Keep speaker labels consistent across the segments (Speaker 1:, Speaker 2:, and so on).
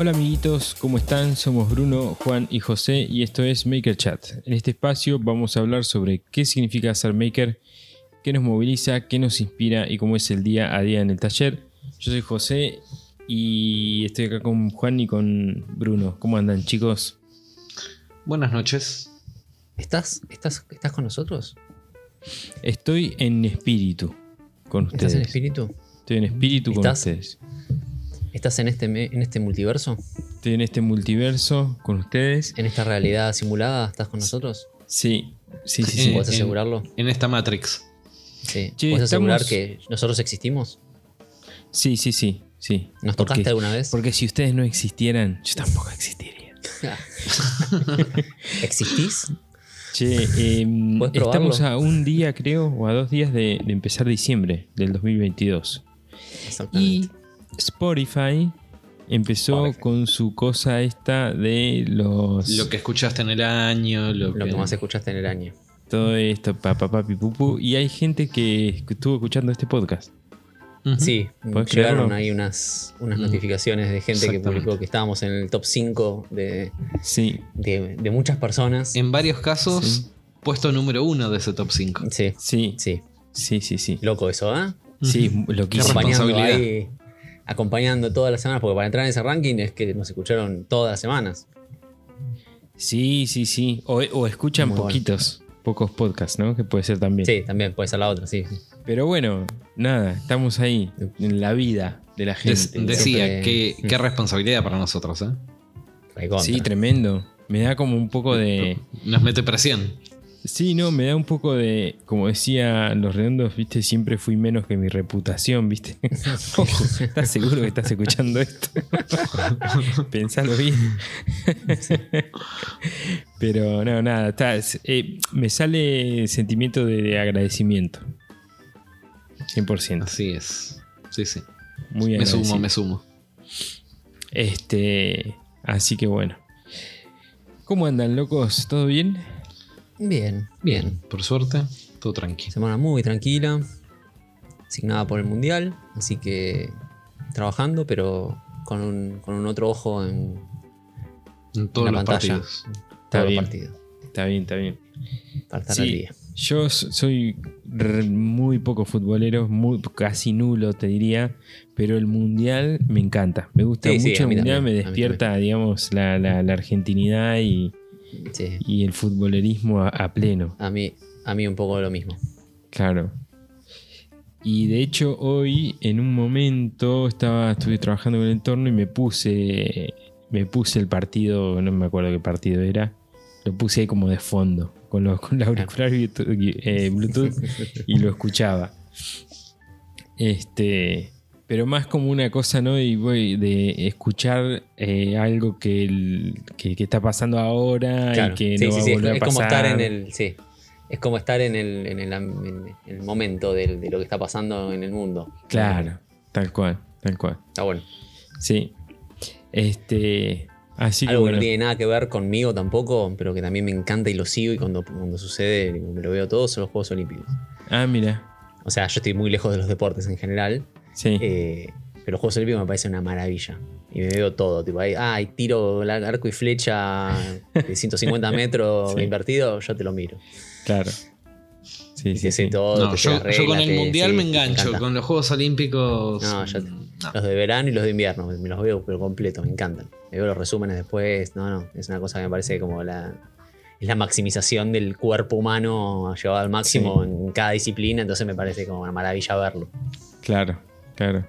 Speaker 1: Hola amiguitos, ¿cómo están? Somos Bruno, Juan y José y esto es Maker Chat. En este espacio vamos a hablar sobre qué significa ser maker, qué nos moviliza, qué nos inspira y cómo es el día a día en el taller. Yo soy José y estoy acá con Juan y con Bruno. ¿Cómo andan chicos?
Speaker 2: Buenas noches.
Speaker 3: ¿Estás, estás, ¿Estás con nosotros?
Speaker 1: Estoy en espíritu con ustedes.
Speaker 3: ¿Estás en espíritu?
Speaker 1: Estoy en espíritu con
Speaker 3: ¿Estás?
Speaker 1: ustedes.
Speaker 3: ¿Estás en este, en este multiverso?
Speaker 1: Estoy en este multiverso con ustedes.
Speaker 3: ¿En esta realidad simulada? ¿Estás con nosotros?
Speaker 1: Sí, sí, sí, sí.
Speaker 3: ¿Puedes
Speaker 2: en-
Speaker 3: asegurarlo?
Speaker 2: En esta Matrix.
Speaker 3: Sí.
Speaker 1: Che,
Speaker 3: ¿Puedes asegurar
Speaker 1: estamos-
Speaker 3: que nosotros existimos?
Speaker 1: Sí, sí, sí, sí.
Speaker 3: ¿Nos
Speaker 1: Porque-
Speaker 3: tocaste alguna vez?
Speaker 1: Porque si ustedes no existieran, yo tampoco existiría.
Speaker 3: ¿Existís?
Speaker 1: Che, em, estamos a un día, creo, o a dos días de, de empezar diciembre del 2022. Y
Speaker 3: Exactamente.
Speaker 1: Spotify empezó
Speaker 3: Spotify.
Speaker 1: con su cosa esta de los...
Speaker 2: Lo que escuchaste en el año, lo,
Speaker 3: Lo que más escuchaste en el año.
Speaker 1: Todo esto, papá, papi, pupu. Y hay gente que estuvo escuchando este podcast.
Speaker 2: Ujú.
Speaker 3: Sí,
Speaker 1: ¿Podés
Speaker 3: llegaron ahí unas, unas
Speaker 2: Mm.
Speaker 3: notificaciones de gente que publicó que estábamos en el top 5 de,
Speaker 1: Sí,
Speaker 3: de- de muchas personas.
Speaker 2: En varios casos,
Speaker 1: Sí.
Speaker 2: puesto número uno de ese top 5.
Speaker 3: Sí,
Speaker 1: sí,
Speaker 3: sí.
Speaker 1: sí, sí, sí.
Speaker 3: Loco eso, ¿eh?
Speaker 1: Sí, loquísimo.
Speaker 3: acompañando
Speaker 2: responsabilidad.
Speaker 3: ahí, acompañando todas las semanas, porque para entrar en ese ranking es que nos escucharon todas las semanas.
Speaker 1: Sí, sí, sí. O, o escuchan
Speaker 3: Muy bueno.
Speaker 1: poquitos, pocos podcasts, ¿no? Que puede ser también.
Speaker 3: Sí, también puede ser la otra, sí.
Speaker 1: Pero bueno, nada, estamos ahí, en la vida de la
Speaker 2: Des-
Speaker 1: gente.
Speaker 2: decía,
Speaker 3: Siempre-
Speaker 2: qué, qué responsabilidad para nosotros, ¿eh?
Speaker 3: Recontra.
Speaker 1: Sí, tremendo. Me da como un poco de...
Speaker 2: Nos mete presión.
Speaker 1: Sí, no, me da un poco de... Como decía Los Redondos, viste, siempre fui menos que mi reputación, viste. Ojo, ¿Estás seguro que estás escuchando esto? Pensalo bien. Pero no, nada, está, eh, me sale sentimiento de, de agradecimiento. 100%.
Speaker 2: Así es. Sí, sí.
Speaker 1: Muy
Speaker 2: Me sumo, me sumo.
Speaker 1: Este, así que bueno. ¿Cómo andan, locos? ¿Todo bien?
Speaker 3: Bien, bien.
Speaker 2: Por suerte, todo tranquilo.
Speaker 3: Semana muy tranquila, asignada por el Mundial, así que trabajando, pero con un, con un otro ojo en,
Speaker 2: En todos
Speaker 3: en
Speaker 2: los
Speaker 3: la pantalla.
Speaker 2: partidos.
Speaker 3: todos los
Speaker 1: bien.
Speaker 3: partidos,
Speaker 1: Está bien, está bien.
Speaker 3: para estar
Speaker 1: Sí,
Speaker 3: al día.
Speaker 1: Yo soy muy poco futbolero, muy, casi nulo te diría, pero el mundial me encanta. Me gusta
Speaker 3: Sí, sí,
Speaker 1: mucho
Speaker 3: a
Speaker 1: el mundial,
Speaker 3: también,
Speaker 1: me despierta, digamos, la, la- la argentinidad y,
Speaker 3: Sí,
Speaker 1: y el futbolerismo a, a pleno.
Speaker 3: a mí, a mí un poco lo mismo.
Speaker 1: Claro. Y de hecho hoy en un momento estaba estuve trabajando con el entorno y me puse me puse el partido, no me acuerdo qué partido era, lo puse ahí como de fondo con los con la auricular Bluetooth, eh, Bluetooth y lo escuchaba. Este, pero más como una cosa, ¿no? Y voy de escuchar eh, algo que, el- que, que está pasando ahora
Speaker 3: Claro.
Speaker 1: y que
Speaker 3: sí,
Speaker 1: no
Speaker 3: sí,
Speaker 1: va
Speaker 3: sí,
Speaker 1: a
Speaker 3: es,
Speaker 1: volver
Speaker 3: es
Speaker 1: a
Speaker 3: como
Speaker 1: pasar.
Speaker 3: estar en el. Sí. Es como estar en el, en el, am- en el momento del- de lo que está pasando en el mundo.
Speaker 1: Claro, tal cual, tal cual.
Speaker 3: Está bueno.
Speaker 1: Sí. Este. Así
Speaker 3: Algo que
Speaker 1: bueno.
Speaker 3: no tiene nada que ver conmigo tampoco, pero que también me encanta y lo sigo y cuando, cuando sucede me lo veo todo son los Juegos Olímpicos.
Speaker 1: Ah, mira.
Speaker 3: O sea, yo estoy muy lejos de los deportes en general,
Speaker 1: Sí.
Speaker 3: eh, pero los Juegos Olímpicos me parece una maravilla. Y me veo todo, tipo, ahí, ah, hay tiro, arco y flecha de 150 metros
Speaker 1: Sí.
Speaker 3: invertido, yo te lo miro.
Speaker 1: claro. Sí,
Speaker 3: Y
Speaker 1: sí, sí.
Speaker 3: todo,
Speaker 2: No, yo, con el
Speaker 3: te-
Speaker 2: mundial
Speaker 3: sí,
Speaker 2: me engancho. con los Juegos Olímpicos.
Speaker 3: No, yo-
Speaker 2: no.
Speaker 3: Los de verano y los de invierno, me los veo pero completo, me encantan. Me veo los resúmenes después, no, no, es una cosa que me parece como la, es la maximización del cuerpo humano llevado al máximo en cada disciplina, entonces me parece como una maravilla verlo.
Speaker 1: Claro, claro.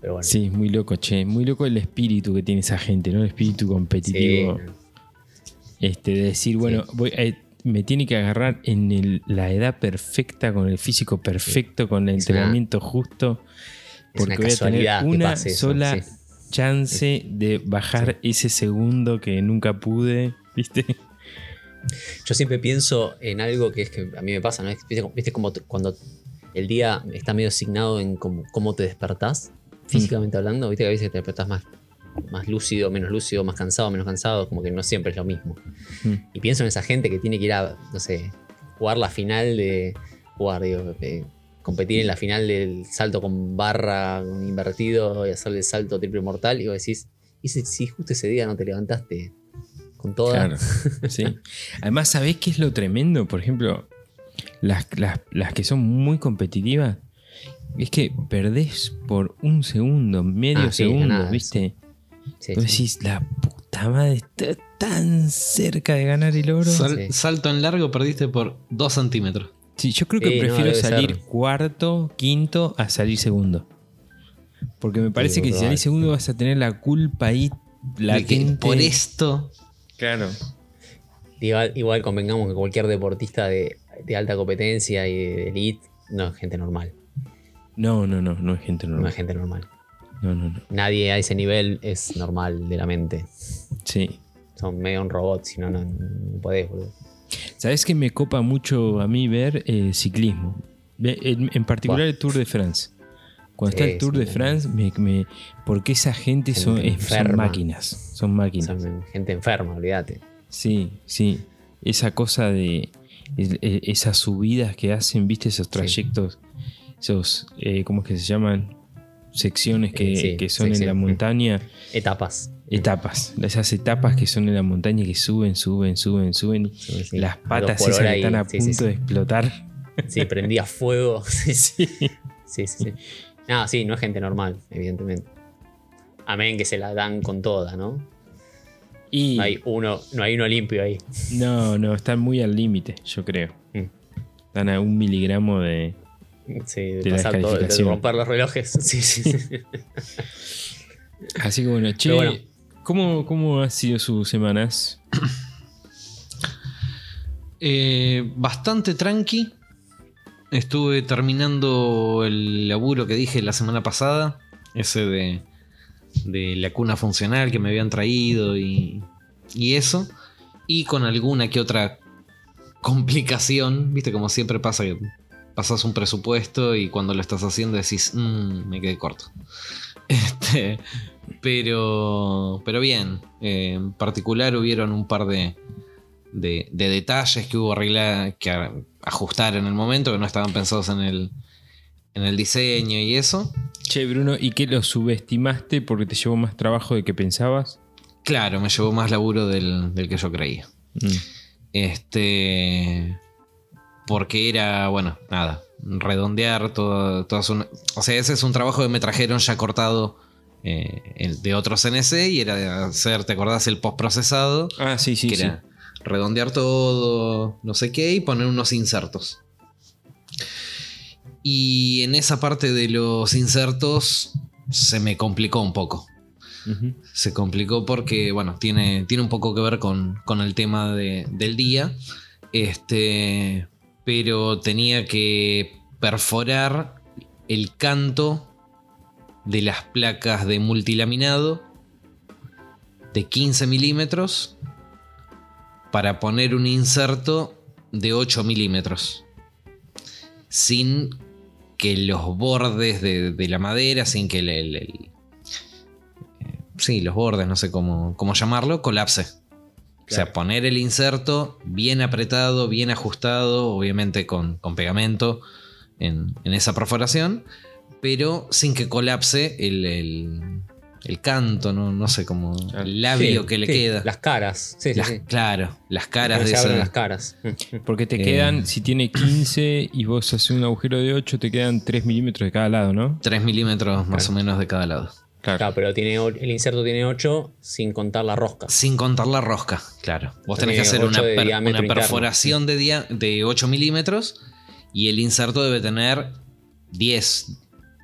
Speaker 3: Pero bueno,
Speaker 1: Sí, muy loco, che. Muy loco el espíritu que tiene esa gente, ¿no? El espíritu
Speaker 3: sí,
Speaker 1: competitivo. Este, de decir, bueno, voy, eh, me tiene que agarrar en el- la edad perfecta, con el físico perfecto, con el
Speaker 3: Es una-
Speaker 1: entrenamiento justo. Porque voy a tener una
Speaker 3: eso,
Speaker 1: sola chance de bajar ese segundo que nunca pude, ¿viste?
Speaker 3: Yo siempre pienso en algo que es que a mí me pasa, ¿no? ¿Viste, viste como cuando el día está medio asignado en cómo, cómo te despertás, físicamente hablando, viste que a veces te despertás más, más lúcido, menos lúcido, más cansado, menos cansado, como que no siempre es lo mismo.
Speaker 1: Mm.
Speaker 3: Y pienso en esa gente que tiene que ir a, no sé, jugar la final de. Jugar, digo, eh, competir en la final del salto con barra con invertido y hacerle el salto triple mortal. Y vos decís, Y si, si justo ese día no te levantaste con toda.
Speaker 1: Claro, sí. Además, ¿sabés qué es lo tremendo? Por ejemplo, las, las- las que son muy competitivas, es que perdés por un segundo, medio
Speaker 3: Ah, sí,
Speaker 1: segundo. ¿viste?
Speaker 3: Sí,
Speaker 1: Vos
Speaker 3: sí.
Speaker 1: decís, la puta madre está tan cerca de ganar el oro.
Speaker 2: Sal-
Speaker 3: Sí.
Speaker 2: Salto en largo perdiste por 2 centímetros.
Speaker 1: Sí, yo creo que
Speaker 3: no,
Speaker 1: prefiero salir
Speaker 3: ser.
Speaker 1: cuarto, quinto a salir segundo. Porque me parece que si salís segundo vas a tener la culpa ahí
Speaker 2: De que
Speaker 1: latente.
Speaker 2: por esto.
Speaker 1: Claro.
Speaker 3: Igual, igual convengamos que cualquier deportista de, de alta competencia y de elite no es gente normal.
Speaker 1: No, no, no, no es gente
Speaker 3: No
Speaker 1: normal.
Speaker 3: es gente normal.
Speaker 1: No, no, no.
Speaker 3: Nadie a ese nivel es normal de la mente.
Speaker 1: Sí.
Speaker 3: Son medio un robot, si no, no, no podés, boludo.
Speaker 1: ¿Sabes que me copa mucho a mí ver eh, ciclismo? En, en particular el Tour de France. Cuando
Speaker 3: Sí,
Speaker 1: está el Tour
Speaker 3: sí,
Speaker 1: de. France, me, me- porque esa gente son, es- son
Speaker 3: enferma.
Speaker 1: máquinas. Son máquinas.
Speaker 3: Son gente enferma, olvídate.
Speaker 1: Sí, sí. Esa cosa de esas subidas que hacen, viste, esos trayectos, esos, eh, ¿cómo es que se llaman? Secciones que,
Speaker 3: Eh, sí,
Speaker 1: que son en la montaña.
Speaker 3: Etapas.
Speaker 1: Etapas. Esas etapas que son en la montaña que suben, suben, suben, suben.
Speaker 3: Sí.
Speaker 1: Las patas esas que están a punto de explotar.
Speaker 3: Sí, prendía fuego. Sí, sí,
Speaker 1: Sí.
Speaker 3: sí. sí. No, sí, no es gente normal, evidentemente. Amén que se la dan con toda, ¿no?
Speaker 1: Y
Speaker 3: No hay uno, no hay uno limpio ahí.
Speaker 1: no, no, están muy al límite, yo creo.
Speaker 3: Mm.
Speaker 1: Están a un miligramo de.
Speaker 3: Sí, de,
Speaker 1: De la
Speaker 3: pasar todo, de romper los relojes. Sí, sí, sí.
Speaker 1: Así que bueno, che,
Speaker 3: bueno.
Speaker 1: ¿cómo, ¿cómo han sido sus semanas?
Speaker 2: Eh, bastante tranqui. Estuve terminando el laburo que dije la semana pasada. Ese de, de la cuna funcional que me habían traído y, y eso. Y con alguna que otra complicación. Viste, como siempre pasa que pasas un presupuesto y cuando lo estás haciendo decís, "Mm, me quedé corto. Este, pero, pero bien. Eh, en particular hubieron un par de, de, de detalles que hubo arreglar, que ajustar en el momento, que no estaban pensados en el, en el diseño y eso.
Speaker 1: Che, Bruno, ¿y qué lo subestimaste porque te llevó más trabajo de que pensabas?
Speaker 2: Claro, me llevó más laburo del, del que yo creía.
Speaker 1: Mm.
Speaker 2: Este. Porque era, bueno, nada, redondear todo, todas una- O sea, ese es un trabajo que me trajeron ya cortado eh, el de otro CNC y era de hacer, ¿te acordás? El postprocesado.
Speaker 1: Ah, sí, sí,
Speaker 2: que
Speaker 1: sí.
Speaker 2: era redondear todo, no sé qué, y poner unos insertos. Y en esa parte de los insertos se me complicó un poco. Se complicó porque, bueno, tiene, tiene un poco que ver con, con el tema de- del día. Este, pero tenía que perforar el canto de las placas de multilaminado de 15 milímetros para poner un inserto de 8 milímetros. Sin que los bordes de, de la madera, sin que el, el- el- eh, sí, los bordes, no sé cómo, cómo llamarlo, colapse. O sea, poner el inserto bien apretado, bien ajustado, obviamente con, con pegamento en, en esa perforación, pero sin que colapse el, el- canto, no, no sé cómo,
Speaker 1: Claro.
Speaker 2: el labio
Speaker 3: Sí,
Speaker 2: que le
Speaker 3: sí,
Speaker 2: queda.
Speaker 3: Las caras. Sí, sí,
Speaker 2: Las-
Speaker 3: sí.
Speaker 2: Claro, las caras de
Speaker 3: se abren
Speaker 2: esa.
Speaker 3: las caras.
Speaker 1: Porque te
Speaker 2: Eh.
Speaker 1: quedan, si tiene 15 y vos haces un agujero de 8, te quedan 3 milímetros de cada lado, ¿no?
Speaker 2: 3 milímetros más
Speaker 3: Claro.
Speaker 2: o menos de cada lado.
Speaker 3: Claro, pero tiene, el inserto tiene 8 sin contar la rosca.
Speaker 2: Sin contar la rosca, claro. Vos tenés que hacer una, per- una perforación de, dia- de 8 milímetros y el inserto debe tener 10,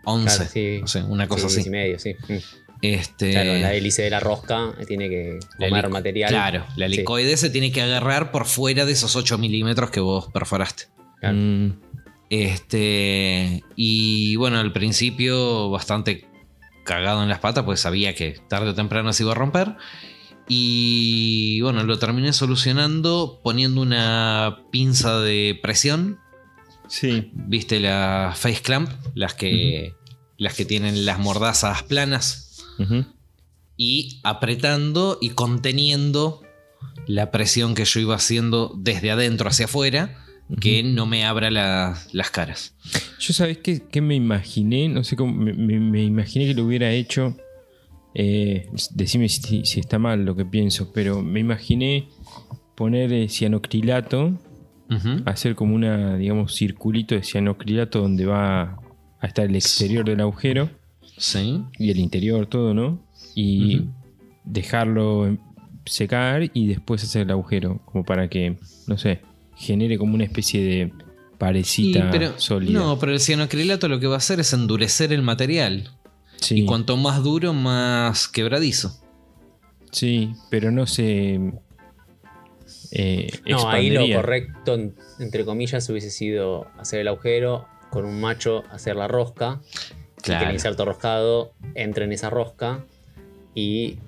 Speaker 2: 11.
Speaker 3: Claro, sí.
Speaker 2: no sé, una cosa
Speaker 3: Sí,
Speaker 2: así.
Speaker 3: y medio, sí.
Speaker 2: Este,
Speaker 3: Claro, la hélice de la rosca tiene que comer material.
Speaker 2: Claro, la
Speaker 3: Sí,
Speaker 2: helicoide se tiene que agarrar por fuera de esos 8 milímetros que vos perforaste.
Speaker 3: claro.
Speaker 1: Mm,
Speaker 2: Este, y bueno, al principio bastante cagado en las patas, pues sabía que tarde o temprano se iba a romper. Y bueno, lo terminé solucionando poniendo una pinza de presión.
Speaker 1: sí.
Speaker 2: ¿Viste la face clamp? Las que, las que tienen las mordazas planas. Y apretando y conteniendo la presión que yo iba haciendo desde adentro hacia afuera. Que no me abra la- las caras.
Speaker 1: Yo sabés qué, qué me imaginé, no sé cómo, me, me- me imaginé que lo hubiera hecho Eh, decime si, si está mal lo que pienso, pero me imaginé poner eh, cianocrilato, hacer como una, digamos, circulito de cianocrilato donde va a estar el exterior del agujero
Speaker 2: Sí.
Speaker 1: y el interior, todo, ¿no? Y dejarlo secar y después hacer el agujero, como para que, no sé, genere como una especie de
Speaker 2: Y,
Speaker 1: parecita
Speaker 2: pero,
Speaker 1: sólida.
Speaker 2: no, pero el cianocrilato lo que va a hacer es endurecer el material.
Speaker 1: sí,
Speaker 2: Y cuanto más duro, más quebradizo.
Speaker 1: sí, pero no se eh,
Speaker 3: No, ahí lo correcto, en- entre comillas, hubiese sido hacer el agujero, con un macho hacer la rosca, y que
Speaker 2: Claro.
Speaker 3: el inserto roscado entre en esa rosca y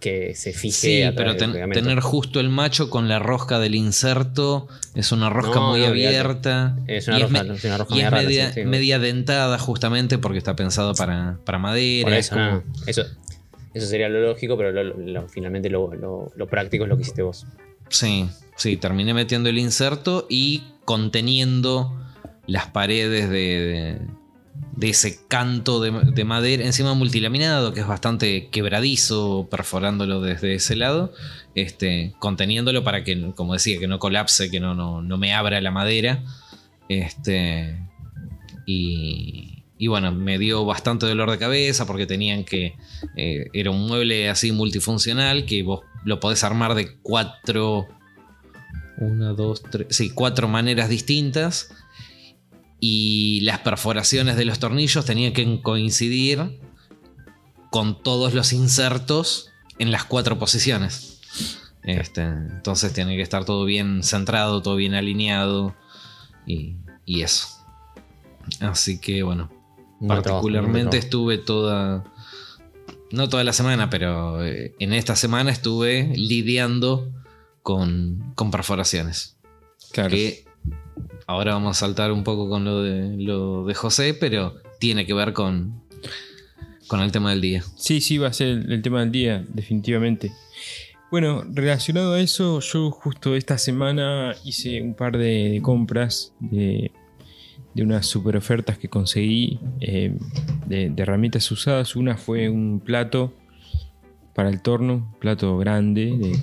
Speaker 3: que se fije.
Speaker 2: Sí,
Speaker 3: a
Speaker 2: pero ten- tener justo el macho con la rosca del inserto es una rosca
Speaker 3: No,
Speaker 2: muy
Speaker 3: no,
Speaker 2: abierta.
Speaker 3: Es una
Speaker 2: y
Speaker 3: rosca,
Speaker 2: me-
Speaker 3: es una rosca
Speaker 2: y
Speaker 3: media
Speaker 2: es
Speaker 3: rara,
Speaker 2: media,
Speaker 3: sí, sí.
Speaker 2: media dentada justamente porque está pensado para, para madera.
Speaker 3: Por
Speaker 2: es
Speaker 3: eso,
Speaker 2: como-
Speaker 3: no, eso, eso sería lo lógico, pero lo- lo- finalmente lo, lo- lo práctico es lo que hiciste vos.
Speaker 2: Sí, sí, terminé metiendo el inserto y conteniendo las paredes de, de- de ese canto de, de madera, encima multilaminado, que es bastante quebradizo, perforándolo desde ese lado, este, conteniéndolo para que, como decía, que no colapse, que no, no, no me abra la madera. Este, y, y bueno, me dio bastante dolor de cabeza porque tenían que. eh, era un mueble así multifuncional que vos lo podés armar de cuatro. Una, dos, tres. Sí, cuatro maneras distintas. Y las perforaciones de los tornillos tenían que coincidir con todos los insertos en las cuatro posiciones. Este, entonces tiene que estar todo bien centrado, todo bien alineado. Y, y eso. Así que bueno,
Speaker 3: trabajo,
Speaker 2: particularmente estuve toda. No toda la semana, pero eh, en esta semana estuve lidiando con, con perforaciones.
Speaker 1: Claro.
Speaker 2: Que ahora vamos a saltar un poco con lo de, lo de José, pero tiene que ver con, con el tema del día.
Speaker 1: Sí, sí, va a ser el, tema del día, definitivamente. Bueno, relacionado a eso, yo justo esta semana hice un par de, compras de, de unas super ofertas que conseguí eh, de, herramientas usadas. Una fue un plato para el torno, plato grande. De,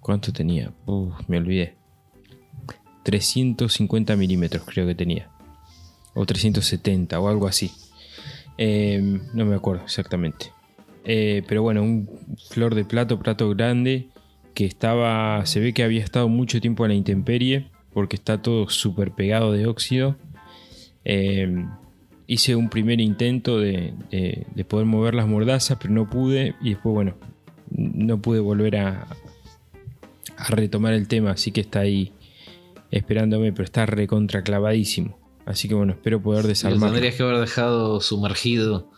Speaker 1: ¿Cuánto tenía? Uf, me olvidé. 350 milímetros creo que tenía. O 370 o algo así. Eh, no me acuerdo exactamente. Eh, pero bueno, un flor de plato, plato grande, que estaba, se ve que había estado mucho tiempo a la intemperie, porque está todo súper pegado de óxido. Eh, hice un primer intento de, de- de poder mover las mordazas, pero no pude, y después, bueno, no pude volver a, a retomar el tema, así que está ahí esperándome, pero está recontra clavadísimo. Así que bueno, espero poder
Speaker 2: Lo
Speaker 1: desarmarlo
Speaker 2: tendrías que haber dejado sumergido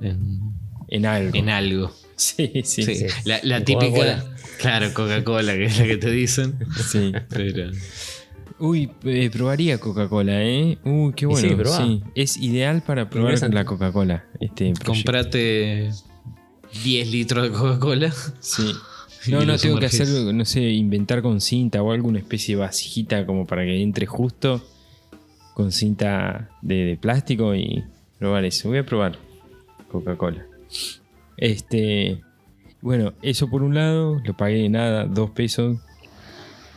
Speaker 2: en,
Speaker 1: en algo.
Speaker 2: en algo.
Speaker 1: Sí, sí,
Speaker 2: Sí,
Speaker 1: sí.
Speaker 2: La, típica.
Speaker 3: Coca-Cola.
Speaker 2: Claro, Coca-Cola, que es la que te dicen.
Speaker 1: sí.
Speaker 2: Pero.
Speaker 1: Uy, eh, probaría Coca-Cola, ¿eh? Uy, qué bueno.
Speaker 3: sí, probá.
Speaker 1: sí. Es ideal para probar la Coca-Cola. Este.
Speaker 2: Comprate 10 litros de Coca-Cola.
Speaker 1: Sí. No, no, tengo que hacer, no sé, inventar con cinta o alguna especie de vasijita como para que entre justo con cinta de, de plástico y probar eso. Voy a probar Coca-Cola. Este, bueno, eso por un lado, lo pagué nada, dos pesos.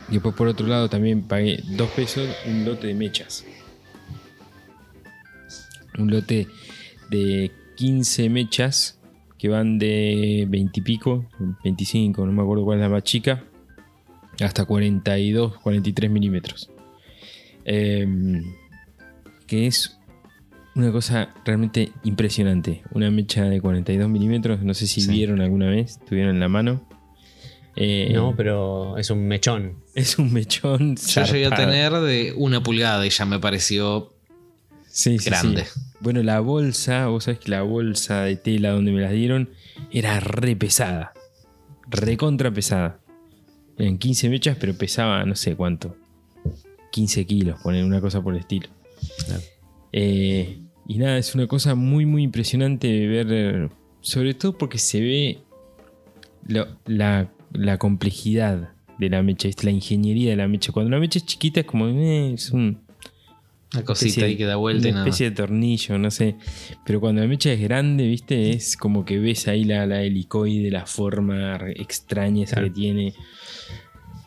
Speaker 1: Y después por otro lado también pagué dos pesos un lote de mechas. Un lote de 15 mechas que van de 20 y pico, 25, no me acuerdo cuál es la más chica, hasta 42, 43 milímetros. Em, que es una cosa realmente impresionante. Una mecha de 42 milímetros, no sé si
Speaker 2: Sí.
Speaker 1: vieron alguna vez, tuvieron en la mano. Eh,
Speaker 3: No, pero es un mechón.
Speaker 1: Es un mechón.
Speaker 2: Yo llegué a tener de una pulgada y ya me pareció
Speaker 1: Sí, sí,
Speaker 2: grande.
Speaker 1: sí. Bueno, la bolsa, vos sabés que la bolsa de tela donde me las dieron era re pesada. Recontra pesada. Eran 15 mechas, pero pesaba no sé cuánto. 15 kilos, poner una cosa por el estilo.
Speaker 2: Claro.
Speaker 1: Eh, y nada, es una cosa muy, muy impresionante ver. eh, Sobre todo porque se ve lo- la, la complejidad de la mecha, la ingeniería de la mecha. Cuando la mecha es chiquita es como. eh, es un.
Speaker 2: Una cosita
Speaker 1: especie-
Speaker 2: ahí que da vuelta y
Speaker 1: una especie de tornillo, no sé. Pero cuando la mecha es grande, viste, es como que ves ahí la, la helicoide, la forma extraña esa
Speaker 3: Claro.
Speaker 1: que tiene.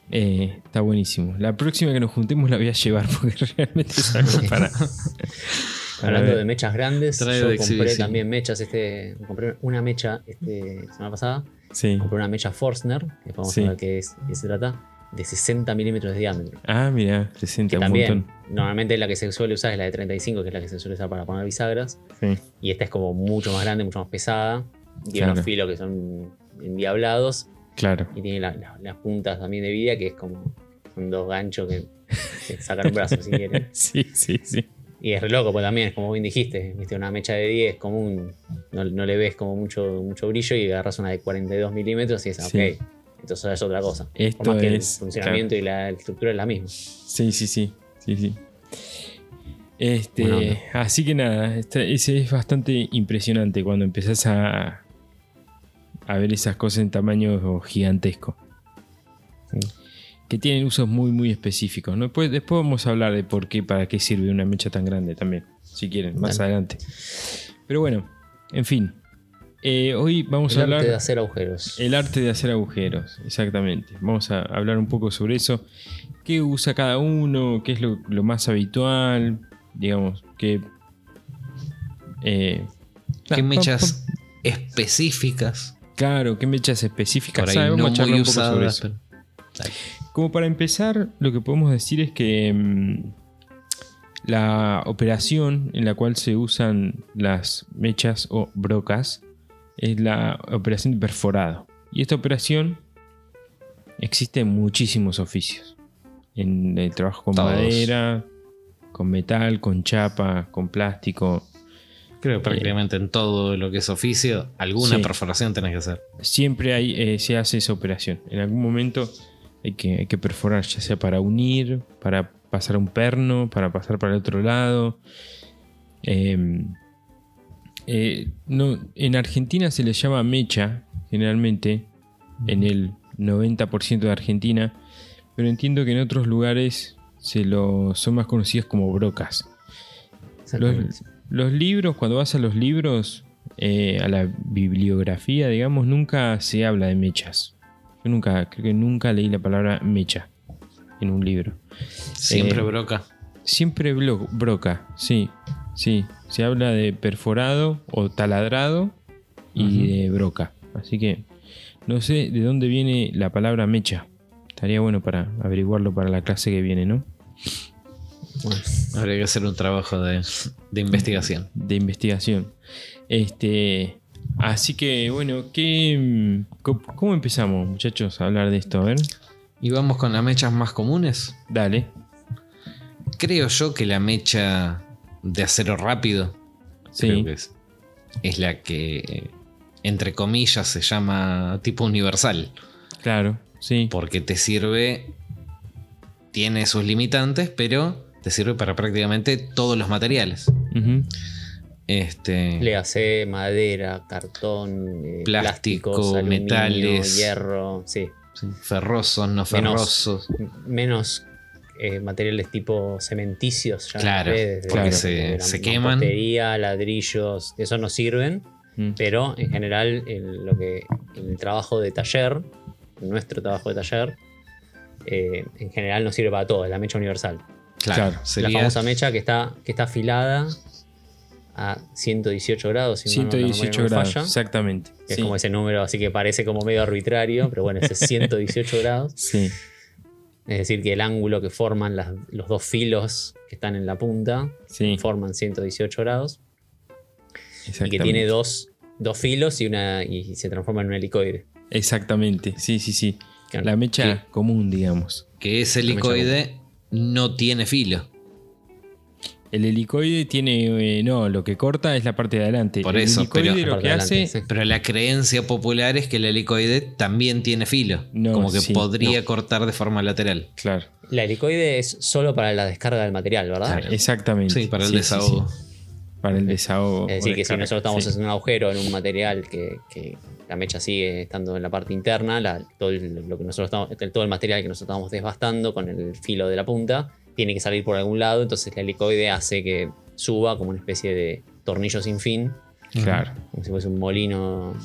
Speaker 1: Eh, está buenísimo. La próxima que nos juntemos la voy a llevar porque realmente es para.
Speaker 3: Hablando de mechas grandes,
Speaker 2: Trae
Speaker 3: yo
Speaker 2: de
Speaker 3: compré también mechas. Este, compré una mecha este, semana pasada.
Speaker 1: Sí.
Speaker 3: Compré una mecha Forstner, que vamos
Speaker 1: Sí.
Speaker 3: a ver qué, es, qué se trata, de 60 milímetros de diámetro.
Speaker 1: Ah, mira, presenta
Speaker 3: Que
Speaker 1: un
Speaker 3: también,
Speaker 1: montón.
Speaker 3: normalmente la que se suele usar es la de 35, que es la que se suele usar para poner bisagras.
Speaker 1: Sí.
Speaker 3: Y esta es como mucho más grande, mucho más pesada. Tiene
Speaker 1: Claro.
Speaker 3: unos filos que son endiablados.
Speaker 1: Claro.
Speaker 3: Y tiene la- la- las puntas también de vida, que es como son dos ganchos que, que sacan un brazo si quieren.
Speaker 1: Sí, sí, sí.
Speaker 3: Y es re loco, porque también es como bien dijiste, viste, una mecha de 10 común, no, no le ves como mucho, mucho brillo y agarras una de 42 milímetros y es
Speaker 1: Sí.
Speaker 3: ok. Entonces es otra cosa.
Speaker 1: Esto
Speaker 3: Por más que el funcionamiento y la estructura es la misma.
Speaker 1: Sí, sí, sí. sí, sí. Este, así que nada, este- ese es bastante impresionante cuando empezás a, a ver esas cosas en tamaño gigantesco. Que tienen usos muy, muy específicos. ¿no? Después, después vamos a hablar de por qué, para qué sirve una mecha tan grande también, si quieren, más
Speaker 3: Dale.
Speaker 1: adelante. Pero bueno, en fin. Eh, hoy vamos
Speaker 3: El
Speaker 1: a hablar...
Speaker 3: arte de hacer agujeros.
Speaker 1: El arte de hacer agujeros, exactamente. Vamos a hablar un poco sobre eso. ¿Qué usa cada uno? ¿Qué es lo, lo más habitual? Digamos, que... eh,
Speaker 2: ¿Qué
Speaker 1: ah,
Speaker 2: mechas
Speaker 1: pa-
Speaker 2: específicas?
Speaker 1: pa- Claro, ¿qué mechas específicas
Speaker 2: Por ahí
Speaker 1: hay? Vamos
Speaker 2: no
Speaker 1: a charlar
Speaker 2: muy
Speaker 1: un poco sobre eso.
Speaker 2: pero-
Speaker 1: Como para empezar, lo que podemos decir es que mm, la operación en la cual se usan las mechas o brocas es la operación de perforado. Y esta operación existe en muchísimos oficios. En el trabajo con
Speaker 2: Todos.
Speaker 1: madera, con metal, con chapa, con plástico.
Speaker 2: Creo que prácticamente en todo lo que es oficio, alguna
Speaker 1: Sí.
Speaker 2: perforación tenés que hacer.
Speaker 1: Siempre hay, eh, se hace esa operación. En algún momento hay que, hay que perforar, ya sea para unir, para pasar un perno, para pasar para el otro lado. Eh, eh, no, en Argentina se le llama mecha, generalmente, en el 90% de Argentina, pero entiendo que en otros lugares se lo, son más conocidas como brocas. Los libros, cuando vas a los libros, eh, a la bibliografía, digamos, nunca se habla de mechas. Yo nunca, creo que nunca leí la palabra mecha en un libro.
Speaker 2: Siempre
Speaker 1: Eh,
Speaker 2: broca.
Speaker 1: Siempre blo- broca, sí, sí. Se habla de perforado o taladrado y de broca. Así que no sé de dónde viene la palabra mecha. Estaría bueno para averiguarlo para la clase que viene, ¿no?
Speaker 3: Bueno,
Speaker 2: Habría que hacer un trabajo de, de investigación.
Speaker 1: de investigación. Este, así que bueno, ¿qué, ¿cómo empezamos, muchachos, a hablar de esto? A ver,
Speaker 2: Y vamos con las mechas más comunes.
Speaker 1: dale.
Speaker 2: Creo yo que la mecha de acero rápido
Speaker 1: Sí,
Speaker 2: creo que es, es la que, eh, entre comillas, se llama tipo universal.
Speaker 1: claro, sí.
Speaker 2: Porque te sirve, tiene sus limitantes, pero te sirve para prácticamente todos los materiales. Este,
Speaker 3: léase madera, cartón, eh,
Speaker 2: Plástico,
Speaker 3: plásticos,
Speaker 2: metales.
Speaker 3: hierro, sí.
Speaker 2: sí, ferrosos, no ferrosos.
Speaker 3: menos eh, materiales tipo cementicios. Ya
Speaker 2: Claro,
Speaker 3: desde
Speaker 1: porque
Speaker 3: la-
Speaker 2: se-
Speaker 3: la
Speaker 2: se queman.
Speaker 3: ladrillos, eso no sirven,
Speaker 1: mm,
Speaker 3: pero en general el, lo que, el trabajo de taller, nuestro trabajo de taller, eh, en general nos sirve para todo, es la mecha universal.
Speaker 2: Claro,
Speaker 1: Claro,
Speaker 2: sería
Speaker 3: La famosa mecha que está, que está afilada a 118 grados, si mal no- la memoria
Speaker 1: 118
Speaker 3: no
Speaker 1: grados,
Speaker 3: falla,
Speaker 1: exactamente.
Speaker 3: que
Speaker 1: sí.
Speaker 3: es como ese número, así que parece como medio arbitrario, pero bueno, ese es 118 grados.
Speaker 1: Sí,
Speaker 3: Es decir, que el ángulo que forman las- los dos filos que están en la punta
Speaker 1: sí,
Speaker 3: forman 118 grados. Y que tiene dos, dos filos y, una, y se transforma en un helicoide.
Speaker 1: Exactamente, sí, sí, sí. La mecha común, digamos.
Speaker 2: que ese helicoide no tiene filo.
Speaker 1: El helicoide tiene, eh, no, lo que corta es la parte de adelante.
Speaker 2: Por
Speaker 1: el
Speaker 2: eso,
Speaker 1: helicoide
Speaker 2: pero-
Speaker 1: lo que hace,
Speaker 3: sí.
Speaker 2: Pero la creencia popular es que el helicoide también tiene filo.
Speaker 1: No,
Speaker 2: como que
Speaker 1: sí,
Speaker 2: podría
Speaker 3: no.
Speaker 2: cortar de forma lateral.
Speaker 1: claro,
Speaker 3: La helicoide es solo para la descarga del material, ¿verdad?
Speaker 1: exactamente.
Speaker 2: Sí, para el
Speaker 1: Sí,
Speaker 2: desahogo.
Speaker 1: sí. Para el desahogo.
Speaker 3: Es decir, que si nosotros estamos
Speaker 1: sí.
Speaker 3: haciendo un agujero en un material que, que la mecha sigue estando en la parte interna, la- todo, el, lo que nosotros estamos, todo el material que nosotros estamos desbastando con el filo de la punta, tiene que salir por algún lado, entonces la helicoide hace que suba como una especie de tornillo sin fin,
Speaker 1: Claro.
Speaker 3: como si fuese un molino,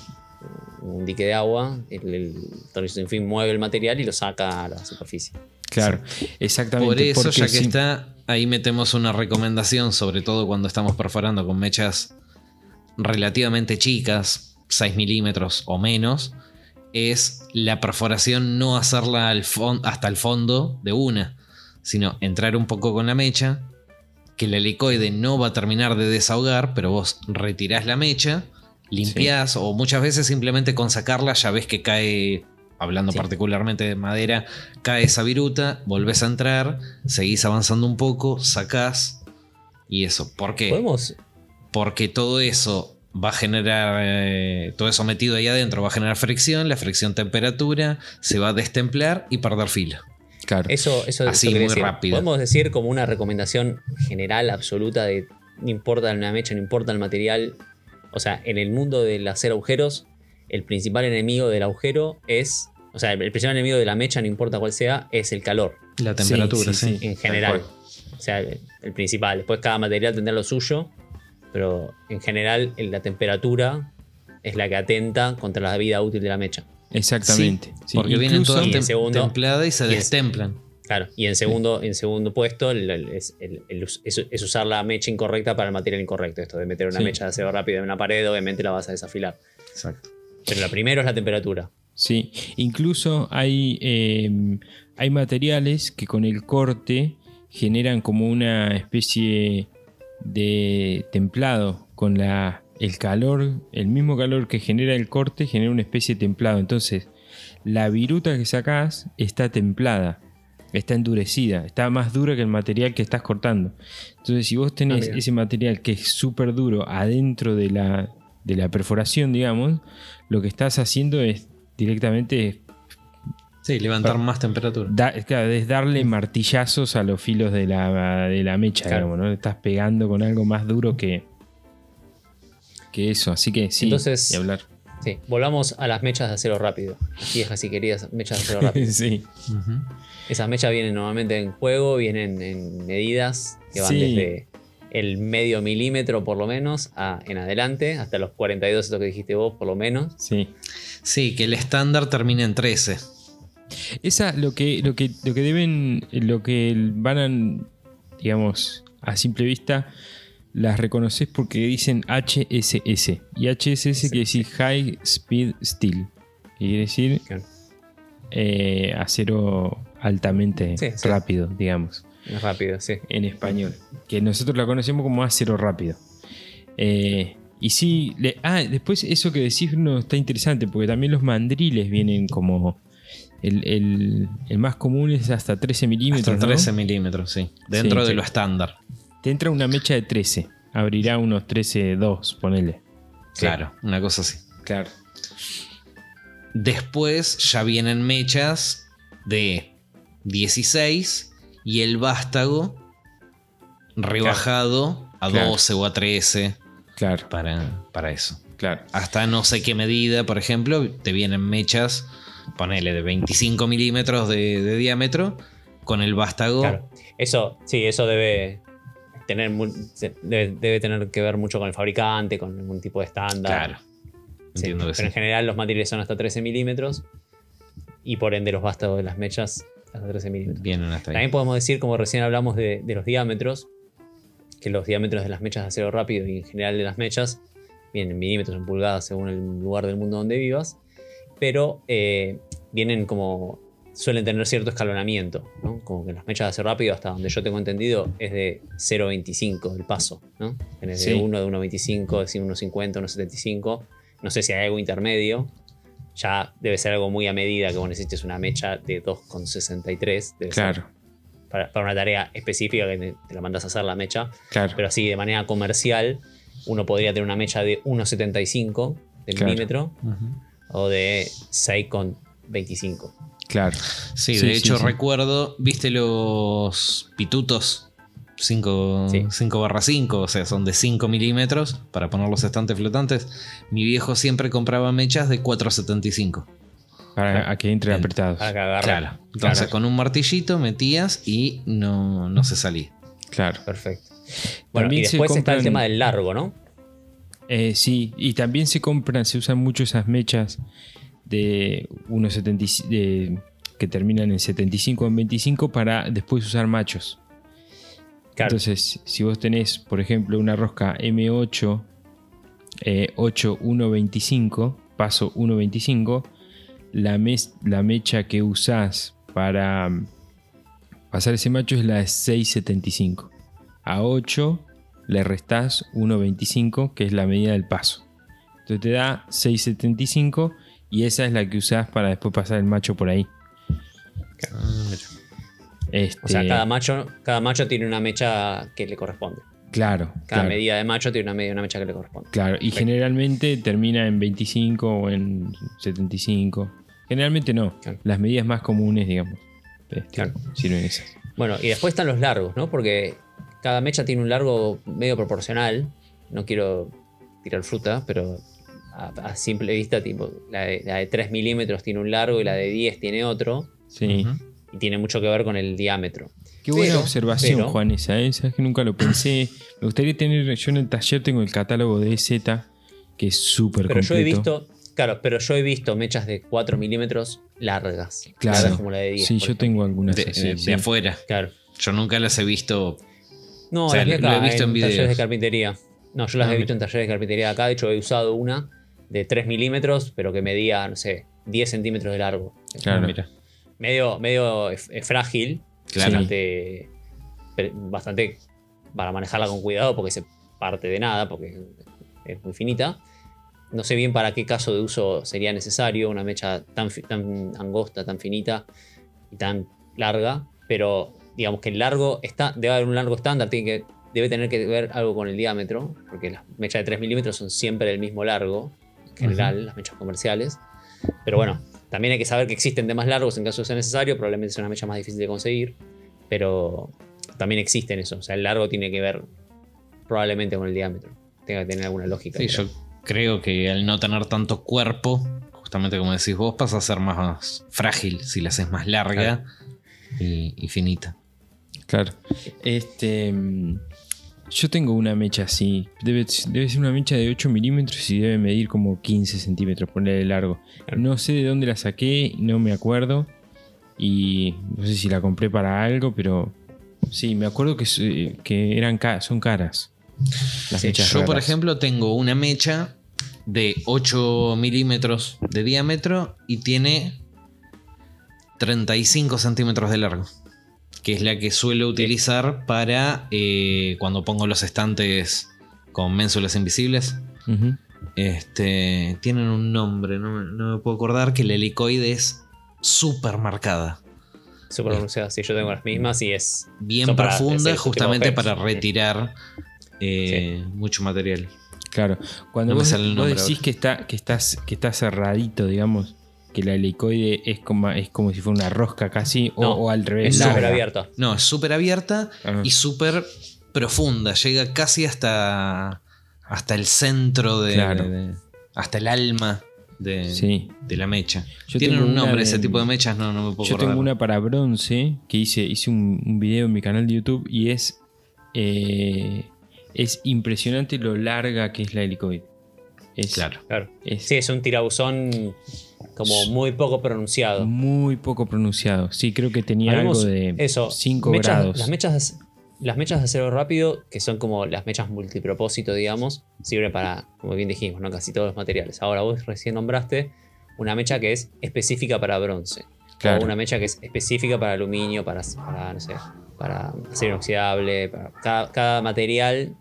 Speaker 3: un dique de agua, el, el tornillo sin fin mueve el material y lo saca a la superficie.
Speaker 1: Claro, exactamente.
Speaker 2: Por eso,
Speaker 1: porque
Speaker 2: ya que está, ahí metemos una recomendación, sobre todo cuando estamos perforando con mechas relativamente chicas, 6 milímetros o menos, es la perforación no hacerla al hasta el fondo de una, sino entrar un poco con la mecha, que el helicoide no va a terminar de desahogar, pero vos retirás la mecha, limpiás o muchas veces simplemente con sacarla ya ves que cae, hablando
Speaker 3: Sí.
Speaker 2: particularmente de madera, cae esa viruta, volvés a entrar, seguís avanzando un poco, sacás y eso. ¿Por qué?
Speaker 3: ¿Podemos?
Speaker 2: Porque todo eso va a generar, eh, todo eso metido ahí adentro va a generar fricción, la fricción temperatura, se va a destemplar y perder fila.
Speaker 1: Claro.
Speaker 3: Eso, eso,
Speaker 2: Así,
Speaker 3: eso
Speaker 2: muy
Speaker 3: decir.
Speaker 2: rápido.
Speaker 3: Podemos decir como una recomendación general, absoluta, de no importa la mecha, no importa el material. O sea, en el mundo del hacer agujeros, el principal enemigo del agujero es. O sea, el principal enemigo de la mecha, no importa cuál sea, es el calor,
Speaker 2: La temperatura, sí.
Speaker 3: en general. O sea, el, principal. Después cada material tendrá lo suyo, pero en general en la temperatura es la que atenta contra la vida útil de la mecha.
Speaker 1: Exactamente. Sí,
Speaker 2: Porque vienen todas tem-
Speaker 3: segundo-
Speaker 2: templadas y se
Speaker 3: y es-
Speaker 2: destemplan.
Speaker 3: Claro, y en segundo, en segundo puesto el- el- es, el- el us- es- es usar la mecha incorrecta para el material incorrecto. Esto de meter una
Speaker 1: Sí.
Speaker 3: mecha de acero rápido en una pared, obviamente la vas a desafilar.
Speaker 2: Exacto.
Speaker 3: Pero la primero es la temperatura.
Speaker 1: Sí, incluso hay, eh, hay materiales que con el corte generan como una especie de templado. Con la, el calor, el mismo calor que genera el corte, genera una especie de templado. Entonces, la viruta que sacás está templada, está endurecida, está más dura que el material que estás cortando. Entonces, si vos tenés
Speaker 3: Ah,
Speaker 1: ese material que es súper duro adentro de la, de la perforación, digamos, lo que estás haciendo es directamente
Speaker 2: Sí, levantar más temperatura.
Speaker 1: da- claro, es darle martillazos a los filos de la, de la mecha,
Speaker 3: Claro.
Speaker 1: digamos, ¿no? Estás pegando con algo más duro que, que eso. Así que sí,
Speaker 3: Entonces-
Speaker 1: y hablar.
Speaker 3: Sí, volvamos a las mechas de acero rápido. Las viejas y queridas mechas de acero rápido.
Speaker 1: sí.
Speaker 3: Esas mechas vienen normalmente en juego, vienen en medidas que van
Speaker 1: Sí.
Speaker 3: desde el medio milímetro por lo menos a, en adelante, hasta los 42, esto que dijiste vos por lo menos.
Speaker 1: sí.
Speaker 2: Sí, que el estándar termina en 13.
Speaker 1: Esa, lo que, lo que, lo que deben, lo que van a, digamos, a simple vista, las reconoces porque dicen HSS. Y HSS quiere decir High Speed Steel. Que quiere decir eh, acero altamente
Speaker 3: Sí, sí.
Speaker 1: rápido, digamos,
Speaker 3: rápido, sí.
Speaker 1: en español. Que nosotros la conocemos como acero rápido. Eh, y sí, le- ah, después eso que decís Bruno está interesante, porque también los mandriles vienen como... El, el- el más común es hasta 13 milímetros.
Speaker 2: Hasta
Speaker 1: ¿no?
Speaker 2: 13 milímetros, sí. Dentro
Speaker 1: Sí,
Speaker 2: de
Speaker 1: sí.
Speaker 2: lo estándar.
Speaker 1: Te entra una mecha de 13. Abrirá unos 13.2, ponele.
Speaker 2: Claro, una cosa así.
Speaker 1: Claro.
Speaker 2: Después ya vienen mechas de 16 y el vástago rebajado a
Speaker 1: Claro.
Speaker 2: 12 o a 13
Speaker 1: Claro,
Speaker 2: para, para eso.
Speaker 1: claro.
Speaker 2: Hasta no sé qué medida, por ejemplo, te vienen mechas, ponele de 25 milímetros de, de diámetro, con el vástago.
Speaker 3: Claro. Eso, sí, eso debe tener debe, debe tener que ver mucho con el fabricante, con algún tipo de estándar.
Speaker 2: Claro.
Speaker 3: Sí,
Speaker 2: Entiendo que
Speaker 3: pero en
Speaker 2: sí.
Speaker 3: general los materiales son hasta 13 milímetros y por ende los vástagos de las mechas hasta 13 milímetros.
Speaker 2: Vienen hasta ahí.
Speaker 3: También podemos decir, como recién hablamos de, de los diámetros, que los diámetros de las mechas de acero rápido y en general de las mechas vienen en milímetros, en pulgadas, según el lugar del mundo donde vivas, pero eh, vienen como. Suelen tener cierto escalonamiento, ¿no? Como que las mechas de acero rápido, hasta donde yo tengo entendido, es de 0,25 el paso, ¿no? Tenés de
Speaker 1: Sí.
Speaker 3: 1, de 1,25, de 1,50, 1,75. No sé si hay algo intermedio. Ya debe ser algo muy a medida que vos necesites una mecha de 2,63. debe ser
Speaker 1: Claro,
Speaker 3: para, para una tarea específica que te, te la mandas a hacer la mecha.
Speaker 1: claro.
Speaker 3: Pero así, de manera comercial, uno podría tener una mecha de 1,75 de
Speaker 1: Claro.
Speaker 3: milímetro o de 6,25.
Speaker 1: Claro.
Speaker 2: Sí,
Speaker 1: Sí,
Speaker 2: de
Speaker 1: sí,
Speaker 2: hecho
Speaker 1: sí.
Speaker 2: recuerdo, ¿viste los pitutos? 5
Speaker 3: Sí.
Speaker 2: barra 5, o sea, son de 5 milímetros para poner los estantes flotantes. Mi viejo siempre compraba mechas de 4,75.
Speaker 1: para a que entre apretados.
Speaker 2: Claro. Entonces con un martillito metías y no, no se salía.
Speaker 1: Claro.
Speaker 3: Perfecto. Bueno,
Speaker 1: También
Speaker 3: y
Speaker 1: se
Speaker 3: después está el tema del largo, ¿no?
Speaker 1: Eh, sí, y también se compran, se usan mucho esas mechas de 1.75 de- que terminan en 75 o en 25 para después usar machos.
Speaker 3: Claro.
Speaker 1: Entonces, si vos tenés, por ejemplo, una rosca M8 eh, 8 1.25, paso 1.25, la, mes- la mecha que usás para mm, pasar ese macho es la de 6.75. A 8 le restás 1.25, que es la medida del paso. Entonces te da 6.75 y esa es la que usás para después pasar el macho por ahí. Este,
Speaker 3: O sea, cada macho, cada macho tiene una mecha que le corresponde.
Speaker 1: Claro,
Speaker 3: Cada
Speaker 1: claro,
Speaker 3: medida de macho tiene una, medida, una mecha que le corresponde.
Speaker 1: claro. Y generalmente termina en 25 o en 75. Generalmente no.
Speaker 3: Claro.
Speaker 1: Las medidas más comunes, digamos. este,
Speaker 3: Claro.
Speaker 1: Sirven esas.
Speaker 3: Bueno, y después están los largos, ¿no? Porque cada mecha tiene un largo medio proporcional. No quiero tirar fruta, pero a, a simple vista, tipo, la de, la de 3 milímetros tiene un largo y la de 10 tiene otro.
Speaker 1: Sí.
Speaker 3: Y tiene mucho que ver con el diámetro.
Speaker 1: Qué buena
Speaker 3: Pero-
Speaker 1: observación,
Speaker 3: pero-
Speaker 1: Juan, esa. ¿eh? Sabes que nunca lo pensé. Me gustaría tener. Yo en el taller tengo el catálogo de EZ, que es súper
Speaker 3: Pero
Speaker 1: completo.
Speaker 3: yo he visto, claro, pero yo he visto mechas de 4 milímetros largas.
Speaker 1: Claro.
Speaker 3: Largas como la de 10.
Speaker 1: sí, yo
Speaker 3: ejemplo.
Speaker 1: tengo algunas
Speaker 2: De,
Speaker 1: así,
Speaker 2: de- de afuera.
Speaker 3: Claro.
Speaker 2: Yo nunca las he visto.
Speaker 3: No,
Speaker 2: O sea,
Speaker 3: las vi
Speaker 2: lo-
Speaker 3: acá
Speaker 2: lo he visto en
Speaker 3: talleres de carpintería. No, yo las
Speaker 2: Ah,
Speaker 3: he visto en talleres de carpintería de acá. De hecho, he usado una de 3 milímetros, pero que medía, no sé, 10 centímetros de largo.
Speaker 1: Claro.
Speaker 2: Ah, mira.
Speaker 3: Medio, medio eh, frágil.
Speaker 2: Claro.
Speaker 3: Bastante, bastante para manejarla con cuidado porque se parte de nada, porque es muy finita. No sé bien para qué caso de uso sería necesario una mecha tan, tan angosta, tan finita y tan larga, pero digamos que el largo está, debe haber un largo estándar, tiene que, debe tener que ver algo con el diámetro, porque las mechas de 3 milímetros son siempre del mismo largo, en general, las mechas comerciales. Pero bueno, también hay que saber que existen de más largos en caso de ser necesario, probablemente sea una mecha más difícil de conseguir, pero también existen eso, o sea, el largo tiene que ver probablemente con el diámetro, tenga que tener alguna lógica.
Speaker 2: Sí, yo creo que al no tener tanto cuerpo, justamente como decís vos, pasa a ser más frágil si la haces más larga y, y finita.
Speaker 1: Claro. Este. Yo tengo una mecha así. Debe, debe ser una mecha de 8 milímetros y debe medir como 15 centímetros, ponerle largo. No sé de dónde la saqué, no me acuerdo. Y no sé si la compré para algo, pero sí, me acuerdo que, s- que eran son caras. Las
Speaker 2: Sí, yo, por ejemplo, tengo una mecha de 8 milímetros de diámetro y tiene 35 centímetros de largo. Que es la que suelo utilizar para eh, cuando pongo los estantes con ménsulas invisibles. Este, tienen un nombre, no me, no me puedo acordar, que la helicoide es súper marcada.
Speaker 3: Súper pronunciada, sí, yo tengo las mismas y es
Speaker 2: Bien
Speaker 3: para
Speaker 2: profunda, justamente para retirar eh, mucho material.
Speaker 1: Claro. Cuando
Speaker 2: No
Speaker 1: vos, decís que está, que, estás, que está cerradito, digamos, que la helicoide es como, es como si fuera una rosca casi, o-
Speaker 3: No,
Speaker 1: o, al revés.
Speaker 3: es súper abierta.
Speaker 2: No, es súper abierta
Speaker 1: Ajá.
Speaker 2: y súper profunda. Llega casi hasta, hasta el centro de,
Speaker 1: Claro.
Speaker 2: de- hasta el alma de,
Speaker 1: Sí.
Speaker 2: de la mecha.
Speaker 1: Yo
Speaker 2: Tienen un nombre
Speaker 1: una
Speaker 2: ese
Speaker 1: de-
Speaker 2: tipo de mechas, no, no me puedo
Speaker 1: Yo
Speaker 2: acordar.
Speaker 1: tengo una para bronce que hice, hice un, un video en mi canal de YouTube y es, eh, es impresionante lo larga que es la helicoide. Es,
Speaker 2: Claro.
Speaker 3: Claro.
Speaker 1: es
Speaker 3: Sí, es un tirabuzón como muy poco pronunciado.
Speaker 1: muy poco pronunciado. Sí, creo que tenía algo de
Speaker 3: eso,
Speaker 1: 5
Speaker 3: mechas-
Speaker 1: grados.
Speaker 3: Las mechas, las mechas de acero rápido, que son como las mechas multipropósito, digamos, sirven para, como bien dijimos, ¿no? casi todos los materiales. Ahora vos recién nombraste una mecha que es específica para bronce.
Speaker 1: Claro.
Speaker 3: O una mecha que es específica para aluminio, para, para no sé, para acero inoxidable. Para cada, cada material,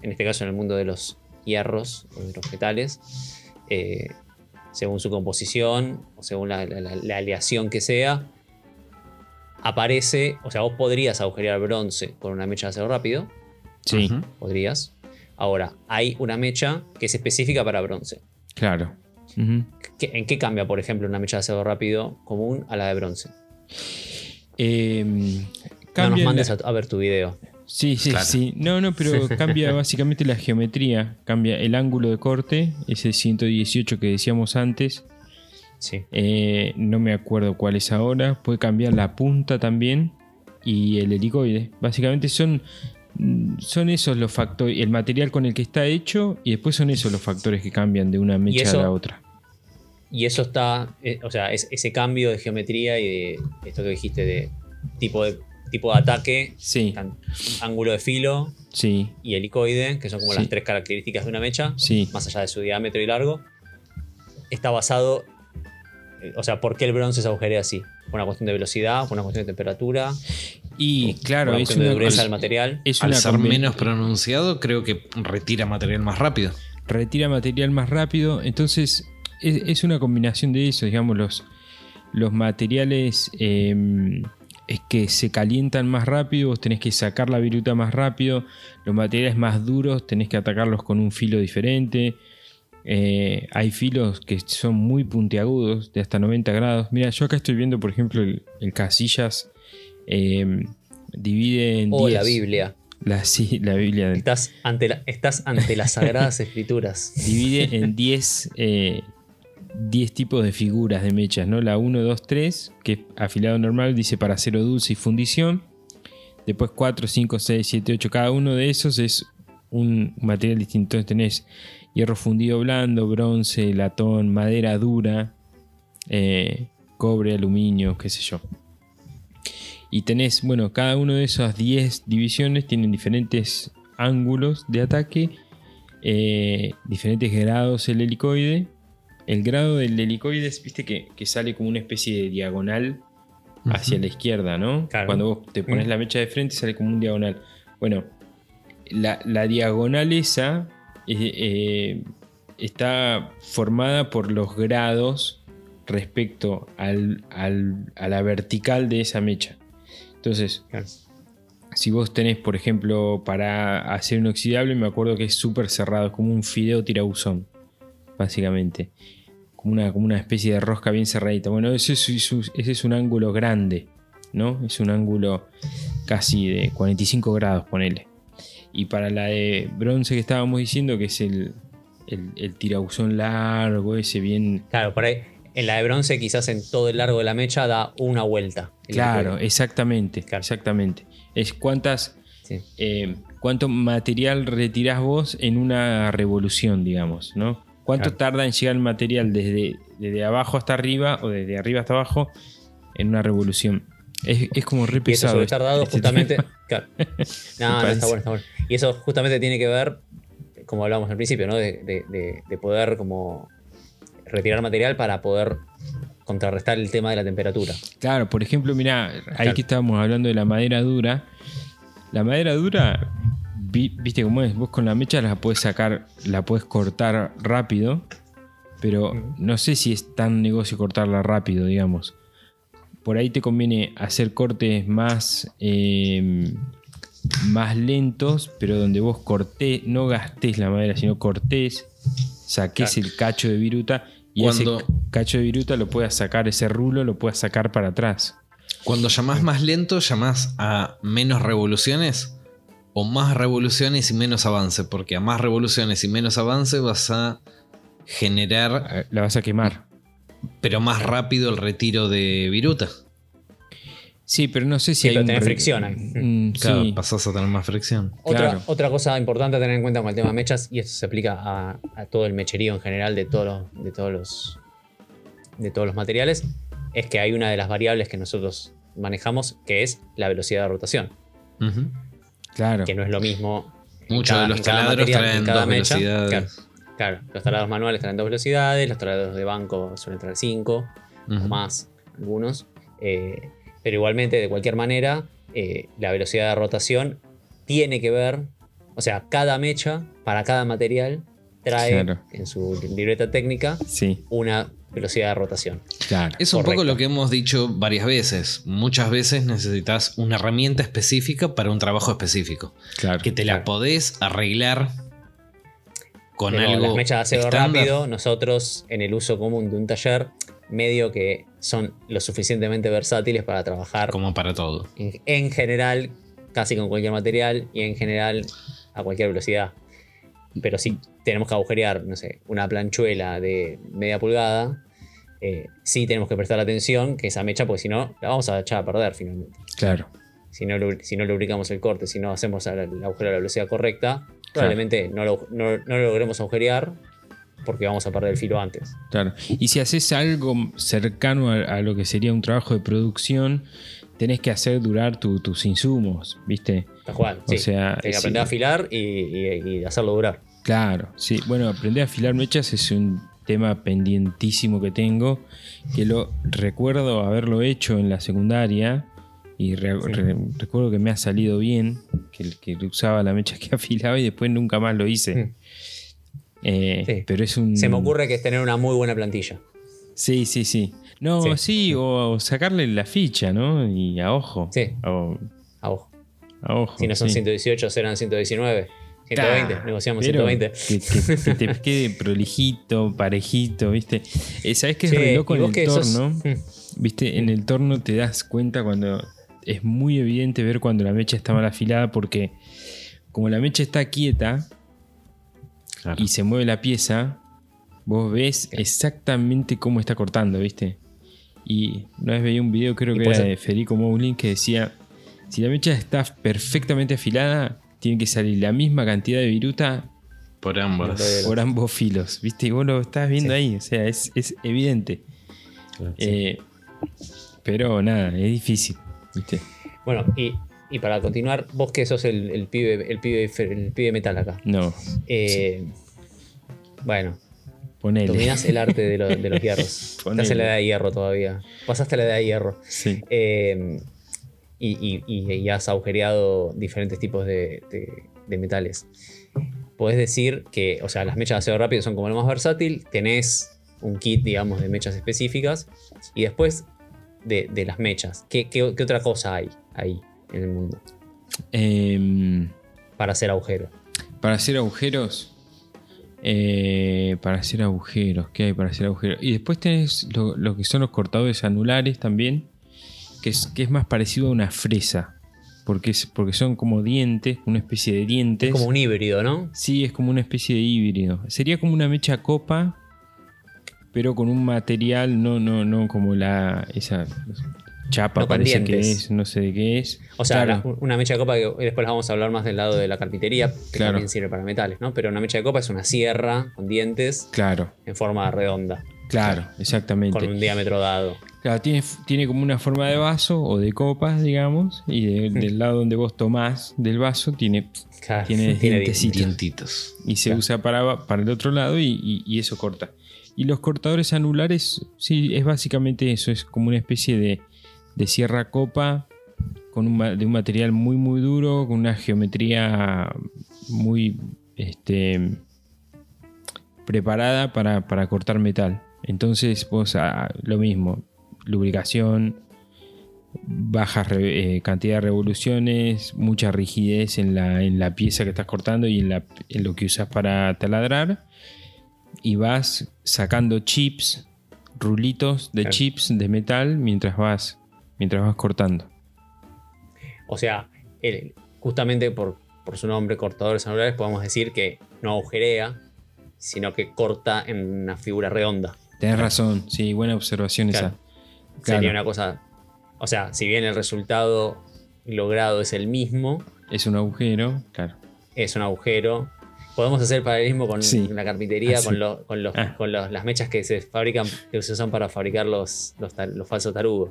Speaker 3: en este caso en el mundo de los hierros o de los metales, eh, según su composición o según la, la- la- la aleación que sea, aparece, o sea, vos podrías agujerear bronce con una mecha de acero rápido,
Speaker 1: Sí,
Speaker 3: podrías. Ahora, hay una mecha que es específica para bronce.
Speaker 1: claro. Ujú.
Speaker 3: ¿Qué- ¿En qué cambia, por ejemplo, una mecha de acero rápido común a la de bronce?
Speaker 1: Eh,
Speaker 3: No nos
Speaker 1: la-
Speaker 3: mandes a, a ver tu video.
Speaker 1: Sí, sí,
Speaker 2: Claro.
Speaker 1: sí. No, no, pero cambia básicamente la geometría. Cambia el ángulo de corte, ese 118 que decíamos antes.
Speaker 3: Sí.
Speaker 1: Eh, no me acuerdo cuál es ahora. Puede cambiar la punta también. Y el helicoide. Básicamente son, son esos los factores. El material con el que está hecho. Y después son esos los factores que cambian de una mecha
Speaker 3: eso-
Speaker 1: a la otra.
Speaker 3: Y eso está, eh, o sea, es- ese cambio de geometría y de esto que dijiste de tipo de, tipo de ataque,
Speaker 1: Sí,
Speaker 3: ángulo de filo
Speaker 1: sí,
Speaker 3: y helicoide, que son como
Speaker 1: Sí.
Speaker 3: las tres características de una mecha,
Speaker 1: sí.
Speaker 3: más allá de su diámetro y largo, está basado, eh, o sea, ¿por qué el bronce se agujerea así? ¿Por una cuestión de velocidad? ¿Por una cuestión de temperatura?
Speaker 1: Y
Speaker 3: ¿Por
Speaker 1: claro,
Speaker 3: una
Speaker 1: es
Speaker 3: cuestión de
Speaker 1: una,
Speaker 3: dureza
Speaker 1: es-
Speaker 3: del material?
Speaker 1: es
Speaker 2: Al
Speaker 1: una
Speaker 2: ser menos pronunciado, creo que retira material más rápido.
Speaker 1: retira material más rápido. Entonces, es, es una combinación de eso, digamos, los, los materiales eh, es que se calientan más rápido, vos tenés que sacar la viruta más rápido, los materiales más duros tenés que atacarlos con un filo diferente. Eh, hay filos que son muy puntiagudos, de hasta 90 grados. Mira, yo acá estoy viendo, por ejemplo, el, el casillas eh, divide en
Speaker 3: O
Speaker 1: 10.
Speaker 3: la Biblia.
Speaker 1: La, sí, la Biblia del
Speaker 3: Estás ante, la- estás ante las sagradas escrituras.
Speaker 1: divide en 10 eh, 10 tipos de figuras de mechas, ¿no? La 1, 2, 3, que es afilado normal, dice para acero dulce y fundición. Después 4, 5, 6, 7, 8. Cada uno de esos es un material distinto. Entonces tenés hierro fundido blando, bronce, latón, madera dura, eh, cobre, aluminio, qué sé yo. Y tenés, bueno, cada uno de esas 10 divisiones tienen diferentes ángulos de ataque, eh, diferentes grados el helicoide. El grado del helicoide es, viste, que, que sale como una especie de diagonal hacia la izquierda, ¿no?
Speaker 3: Claro.
Speaker 1: Cuando vos te pones
Speaker 3: Mm.
Speaker 1: la mecha de frente sale como un diagonal. Bueno, la, la diagonal esa eh, eh, está formada por los grados respecto al- al- a la vertical de esa mecha. Entonces,
Speaker 3: Claro.
Speaker 1: si vos tenés, por ejemplo, para hacer un oxidable, me acuerdo que es súper cerrado, es como un fideo tirabuzón, básicamente. Como una, como una especie de rosca bien cerradita. Bueno, ese es, es- ese es un ángulo grande, ¿no? Es un ángulo casi de 45 grados, ponele. Y para la de bronce que estábamos diciendo, que es el, el, largo, ese bien...
Speaker 3: Claro, por ahí. En la de bronce, quizás en todo el largo de la mecha da una vuelta. el
Speaker 1: Claro, exactamente,
Speaker 3: Claro.
Speaker 1: exactamente. Es cuántas...
Speaker 3: Sí.
Speaker 1: eh, cuánto material retirás vos en una revolución, digamos, ¿no? ¿Cuánto
Speaker 3: Claro.
Speaker 1: tarda en llegar el material desde, desde abajo hasta arriba o desde arriba hasta abajo en una revolución? Es, es como re
Speaker 3: Y eso
Speaker 1: pesado.
Speaker 3: suele estar dado
Speaker 1: este
Speaker 3: justamente. Claro. No, no, está bueno, está bueno. Y eso justamente tiene que ver, como hablábamos al principio, ¿no? De, de- de- de poder como retirar material para poder contrarrestar el tema de la temperatura.
Speaker 1: Claro, por ejemplo, mira, ahí
Speaker 3: Claro.
Speaker 1: que estábamos hablando de la madera dura. La madera dura, viste cómo es, vos con la mecha la puedes sacar, la puedes cortar rápido, pero no sé si es tan negocio cortarla rápido, digamos. Por ahí te conviene hacer cortes más, eh, más lentos, pero donde vos cortés, no gastés la madera, sino cortés, saques
Speaker 3: Claro.
Speaker 1: el cacho de viruta y
Speaker 2: Cuando-
Speaker 1: ese cacho de viruta lo puedas sacar, ese rulo lo puedas sacar para atrás.
Speaker 2: Cuando llamás más lento, llamás a menos revoluciones o más revoluciones y menos avance, porque a más revoluciones y menos avance vas a generar,
Speaker 1: Eh, La vas a quemar.
Speaker 2: pero más rápido el retiro de viruta.
Speaker 1: Sí, pero no sé si
Speaker 3: Sí,
Speaker 1: hay
Speaker 3: pero
Speaker 1: un
Speaker 3: fricción ahí.
Speaker 1: Mm,
Speaker 2: Claro,
Speaker 1: sí.
Speaker 2: pasás a tener más fricción.
Speaker 3: Otra,
Speaker 1: Claro.
Speaker 3: otra cosa importante a tener en cuenta con el tema de mechas, y esto se aplica a, a todo el mecherío en general de todos los, de todos los de todos los materiales, es que hay una de las variables que nosotros manejamos que es la velocidad de rotación,
Speaker 2: Ujú.
Speaker 1: Claro.
Speaker 3: que no es lo mismo.
Speaker 2: Muchos
Speaker 3: cada-
Speaker 2: de los taladros traen
Speaker 3: cada
Speaker 2: dos
Speaker 3: mecha.
Speaker 2: velocidades.
Speaker 3: Claro, claro, los taladros manuales traen dos velocidades, los taladros de banco suelen traer cinco. o más algunos. eh, pero igualmente, de cualquier manera, eh, la velocidad de rotación tiene que ver, o sea, cada mecha para cada material trae
Speaker 1: Claro.
Speaker 3: en su libreta técnica
Speaker 1: Sí,
Speaker 3: una velocidad de rotación.
Speaker 1: claro.
Speaker 2: Es un poco lo que hemos dicho varias veces. Muchas veces necesitas una herramienta específica para un trabajo específico.
Speaker 1: claro.
Speaker 2: Que te la
Speaker 3: Claro.
Speaker 2: podés arreglar con
Speaker 3: Pero
Speaker 2: algo.
Speaker 3: las mechas de acero
Speaker 2: estándar.
Speaker 3: rápido, nosotros en el uso común de un taller, medio que son lo suficientemente versátiles para trabajar
Speaker 2: Como para todo.
Speaker 3: en, en general, casi con cualquier material y en general a cualquier velocidad. Pero si tenemos que agujerear, no sé, una planchuela de media pulgada, eh, sí tenemos que prestar atención que esa mecha, porque si no, la vamos a echar a perder finalmente.
Speaker 1: Claro.
Speaker 3: Si no, si no lubricamos el corte, si no hacemos el agujero a la velocidad correcta, probablemente no, lo, no- no lo logremos agujerear porque vamos a perder el filo antes.
Speaker 1: Claro. Y si haces algo cercano a, a lo que sería un trabajo de producción, tenés que hacer durar tu- tus insumos, ¿viste?
Speaker 3: Tal cual.
Speaker 1: O
Speaker 3: sí.
Speaker 1: sea,
Speaker 3: Hay que
Speaker 1: sí.
Speaker 3: aprender a afilar y, y- y hacerlo durar.
Speaker 1: Claro, sí. Bueno, aprender a afilar mechas es un tema pendientísimo que tengo, que lo recuerdo haberlo hecho en la secundaria y re- re- recuerdo que me ha salido bien, que, que usaba la mecha que afilaba y después nunca más lo hice.
Speaker 3: Mm.
Speaker 1: Eh,
Speaker 3: Sí.
Speaker 1: Pero es un...
Speaker 3: Se me ocurre que es tener una muy buena plantilla.
Speaker 1: Sí, sí, sí. No, sí,
Speaker 3: Sí.
Speaker 1: o sacarle la ficha, ¿no? Y a ojo.
Speaker 3: Sí.
Speaker 1: O-
Speaker 3: A ojo.
Speaker 1: a ojo.
Speaker 3: Si no son
Speaker 1: sí.
Speaker 3: 118, serán 119. 120,
Speaker 1: Ta,
Speaker 3: negociamos
Speaker 1: pero
Speaker 3: 120.
Speaker 1: Que, que- que te quede prolijito, parejito, ¿viste? Eh, ¿Sabes qué es re loco en el
Speaker 3: sos-
Speaker 1: torno?
Speaker 3: Mm.
Speaker 1: ¿Viste? En el torno te das cuenta cuando. Es muy evidente ver cuando la mecha está mal afilada porque, como la mecha está quieta
Speaker 2: Claro.
Speaker 1: y se mueve la pieza, vos ves exactamente cómo está cortando, ¿viste? Y una vez veía un video, creo que
Speaker 3: puede
Speaker 1: era
Speaker 3: ser-
Speaker 1: de Federico Moulin, que decía: si la mecha está perfectamente afilada, tiene que salir la misma cantidad de viruta
Speaker 2: Por ambos.
Speaker 1: Por ambos filos, ¿viste? Y vos lo estás viendo
Speaker 3: Sí.
Speaker 1: ahí, o sea, es, es evidente.
Speaker 2: Claro.
Speaker 1: Eh, pero nada, es difícil, ¿viste?
Speaker 3: Bueno, y, y para continuar, vos que sos el, el pibe, el pibe, el pibe metal acá.
Speaker 1: No,
Speaker 3: Eh, Bueno,
Speaker 1: ponele.
Speaker 3: dominás el arte de, lo- de los hierros. Estás en la edad de hierro todavía. Pasaste la edad de hierro.
Speaker 1: Sí.
Speaker 3: Eh, y, y- has agujereado diferentes tipos de, de- de metales. Podés decir que, o sea, las mechas de acero rápido son como lo más versátil. Tenés un kit, digamos, de mechas específicas. Y después de, de las mechas, ¿qué, qué, qué otra cosa hay ahí en el mundo
Speaker 1: Em,
Speaker 3: para hacer agujero?
Speaker 1: para hacer agujeros. Eh, para hacer agujeros, ¿qué hay para hacer agujeros? Y después tenés lo, lo que son los cortadores anulares también, que es, que es más parecido a una fresa. Porque, es, porque son como dientes, una especie de dientes.
Speaker 3: Es como un híbrido, ¿no?
Speaker 1: Sí, es como una especie de híbrido. Sería como una mecha copa, pero con un material no, no, no como la esa chapa
Speaker 3: No con
Speaker 1: parece que
Speaker 3: dientes.
Speaker 1: es, no sé de qué es.
Speaker 3: O sea,
Speaker 1: Claro,
Speaker 3: la- una mecha de copa que después vamos a hablar más del lado de la carpintería, que
Speaker 1: Claro.
Speaker 3: también sirve para metales, ¿no? Pero una mecha de copa es una sierra con dientes
Speaker 1: claro,
Speaker 3: en forma redonda,
Speaker 1: claro, exactamente.
Speaker 3: con un diámetro dado.
Speaker 1: Claro, tiene, tiene como una forma de vaso o de copas, digamos, y de- del lado donde vos tomás del vaso tiene
Speaker 3: Claro,
Speaker 1: Tiene dientecitos.
Speaker 2: Dientitos.
Speaker 1: y se
Speaker 3: Claro.
Speaker 1: usa para, para el otro lado y, y- y eso corta. Y los cortadores anulares, sí, es básicamente eso, es como una especie de, de sierra copa con un, de un material muy muy duro, con una geometría muy este, preparada para, para cortar metal. Entonces vos ah, lo mismo, lubricación, baja eh, cantidad de revoluciones, mucha rigidez en la, en la pieza que estás cortando y en, la- en lo que usas para taladrar. Y vas sacando chips, rulitos de
Speaker 3: Claro.
Speaker 1: chips de metal mientras vas, mientras vas cortando.
Speaker 3: O sea, justamente por, por su nombre, cortadores anulares, podemos decir que no agujerea, sino que corta en una figura redonda.
Speaker 1: Tenés razón, sí, buena observación
Speaker 3: Claro.
Speaker 1: esa. Claro,
Speaker 3: Sería una cosa. O sea, si bien el resultado logrado es el mismo,
Speaker 1: es un agujero, claro.
Speaker 3: es un agujero. Podemos hacer paralelismo con
Speaker 1: Sí.
Speaker 3: la carpintería,
Speaker 1: Ah,
Speaker 3: con, lo- con, los,
Speaker 1: Ah.
Speaker 3: con los- las mechas que se fabrican, que se usan para fabricar los, los, tar- los falsos tarugos.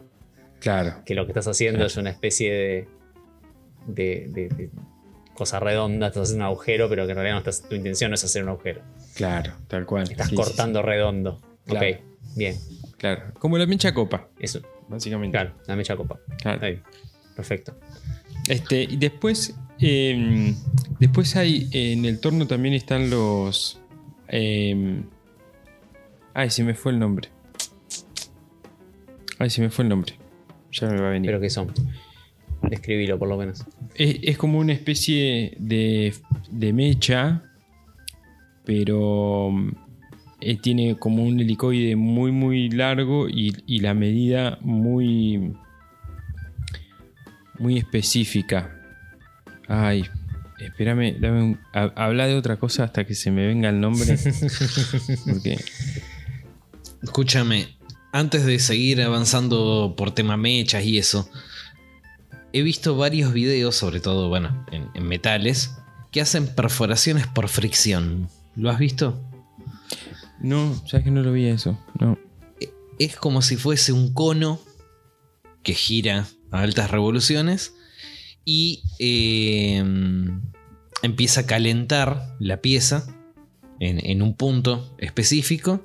Speaker 1: Claro,
Speaker 3: Que lo que estás haciendo
Speaker 1: Claro.
Speaker 3: es una especie de, de, de- de cosa redonda, estás haciendo un agujero, pero que en realidad no estás- tu intención no es hacer un agujero.
Speaker 1: claro, tal cual.
Speaker 3: Estás
Speaker 1: Sí, sí,
Speaker 3: cortando redondo.
Speaker 1: Claro.
Speaker 3: Ok, bien.
Speaker 1: claro. Como la mecha copa,
Speaker 3: Eso,
Speaker 1: básicamente.
Speaker 3: claro, la mecha copa.
Speaker 1: Claro.
Speaker 3: Ahí. Perfecto.
Speaker 1: Este, y después, eh, después hay en el torno también están los. eh, ay, se me fue el nombre. Ay, se me fue el nombre. Ya me va a venir.
Speaker 3: Pero que son. Describilo por lo menos.
Speaker 1: Es, es como una especie de, de mecha, pero eh, tiene como un helicoide muy, muy largo y, y la medida muy, muy específica. Ay, espérame, dame un- ha- habla de otra cosa hasta que se me venga el nombre. Porque,
Speaker 2: Escúchame, antes de seguir avanzando por tema mechas y eso, he visto varios videos, sobre todo, bueno, en, en metales, que hacen perforaciones por fricción. ¿Lo has visto?
Speaker 1: No, sabes que no lo vi eso. No.
Speaker 2: Es como si fuese un cono que gira a altas revoluciones y eh, empieza a calentar la pieza en, en un punto específico.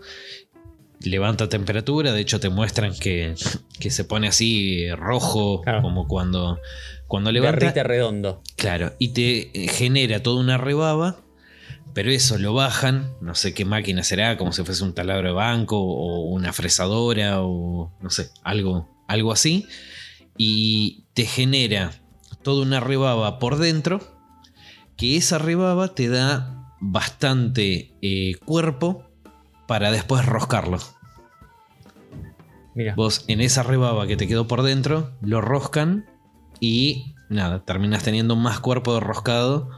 Speaker 2: Levanta temperatura, de hecho te muestran que, que se pone así rojo,
Speaker 3: Claro.
Speaker 2: como cuando, cuando levanta.
Speaker 3: Derrite redondo.
Speaker 2: Claro, y te eh, genera toda una rebaba, pero eso lo bajan, no sé qué máquina será, como si fuese un taladro de banco o una fresadora o no sé, algo, algo así, y te genera toda una rebaba por dentro, que esa rebaba te da bastante eh, cuerpo para después roscarlo.
Speaker 3: Mira.
Speaker 2: Vos en esa rebaba que te quedó por dentro, lo roscan y nada, terminas teniendo más cuerpo de roscado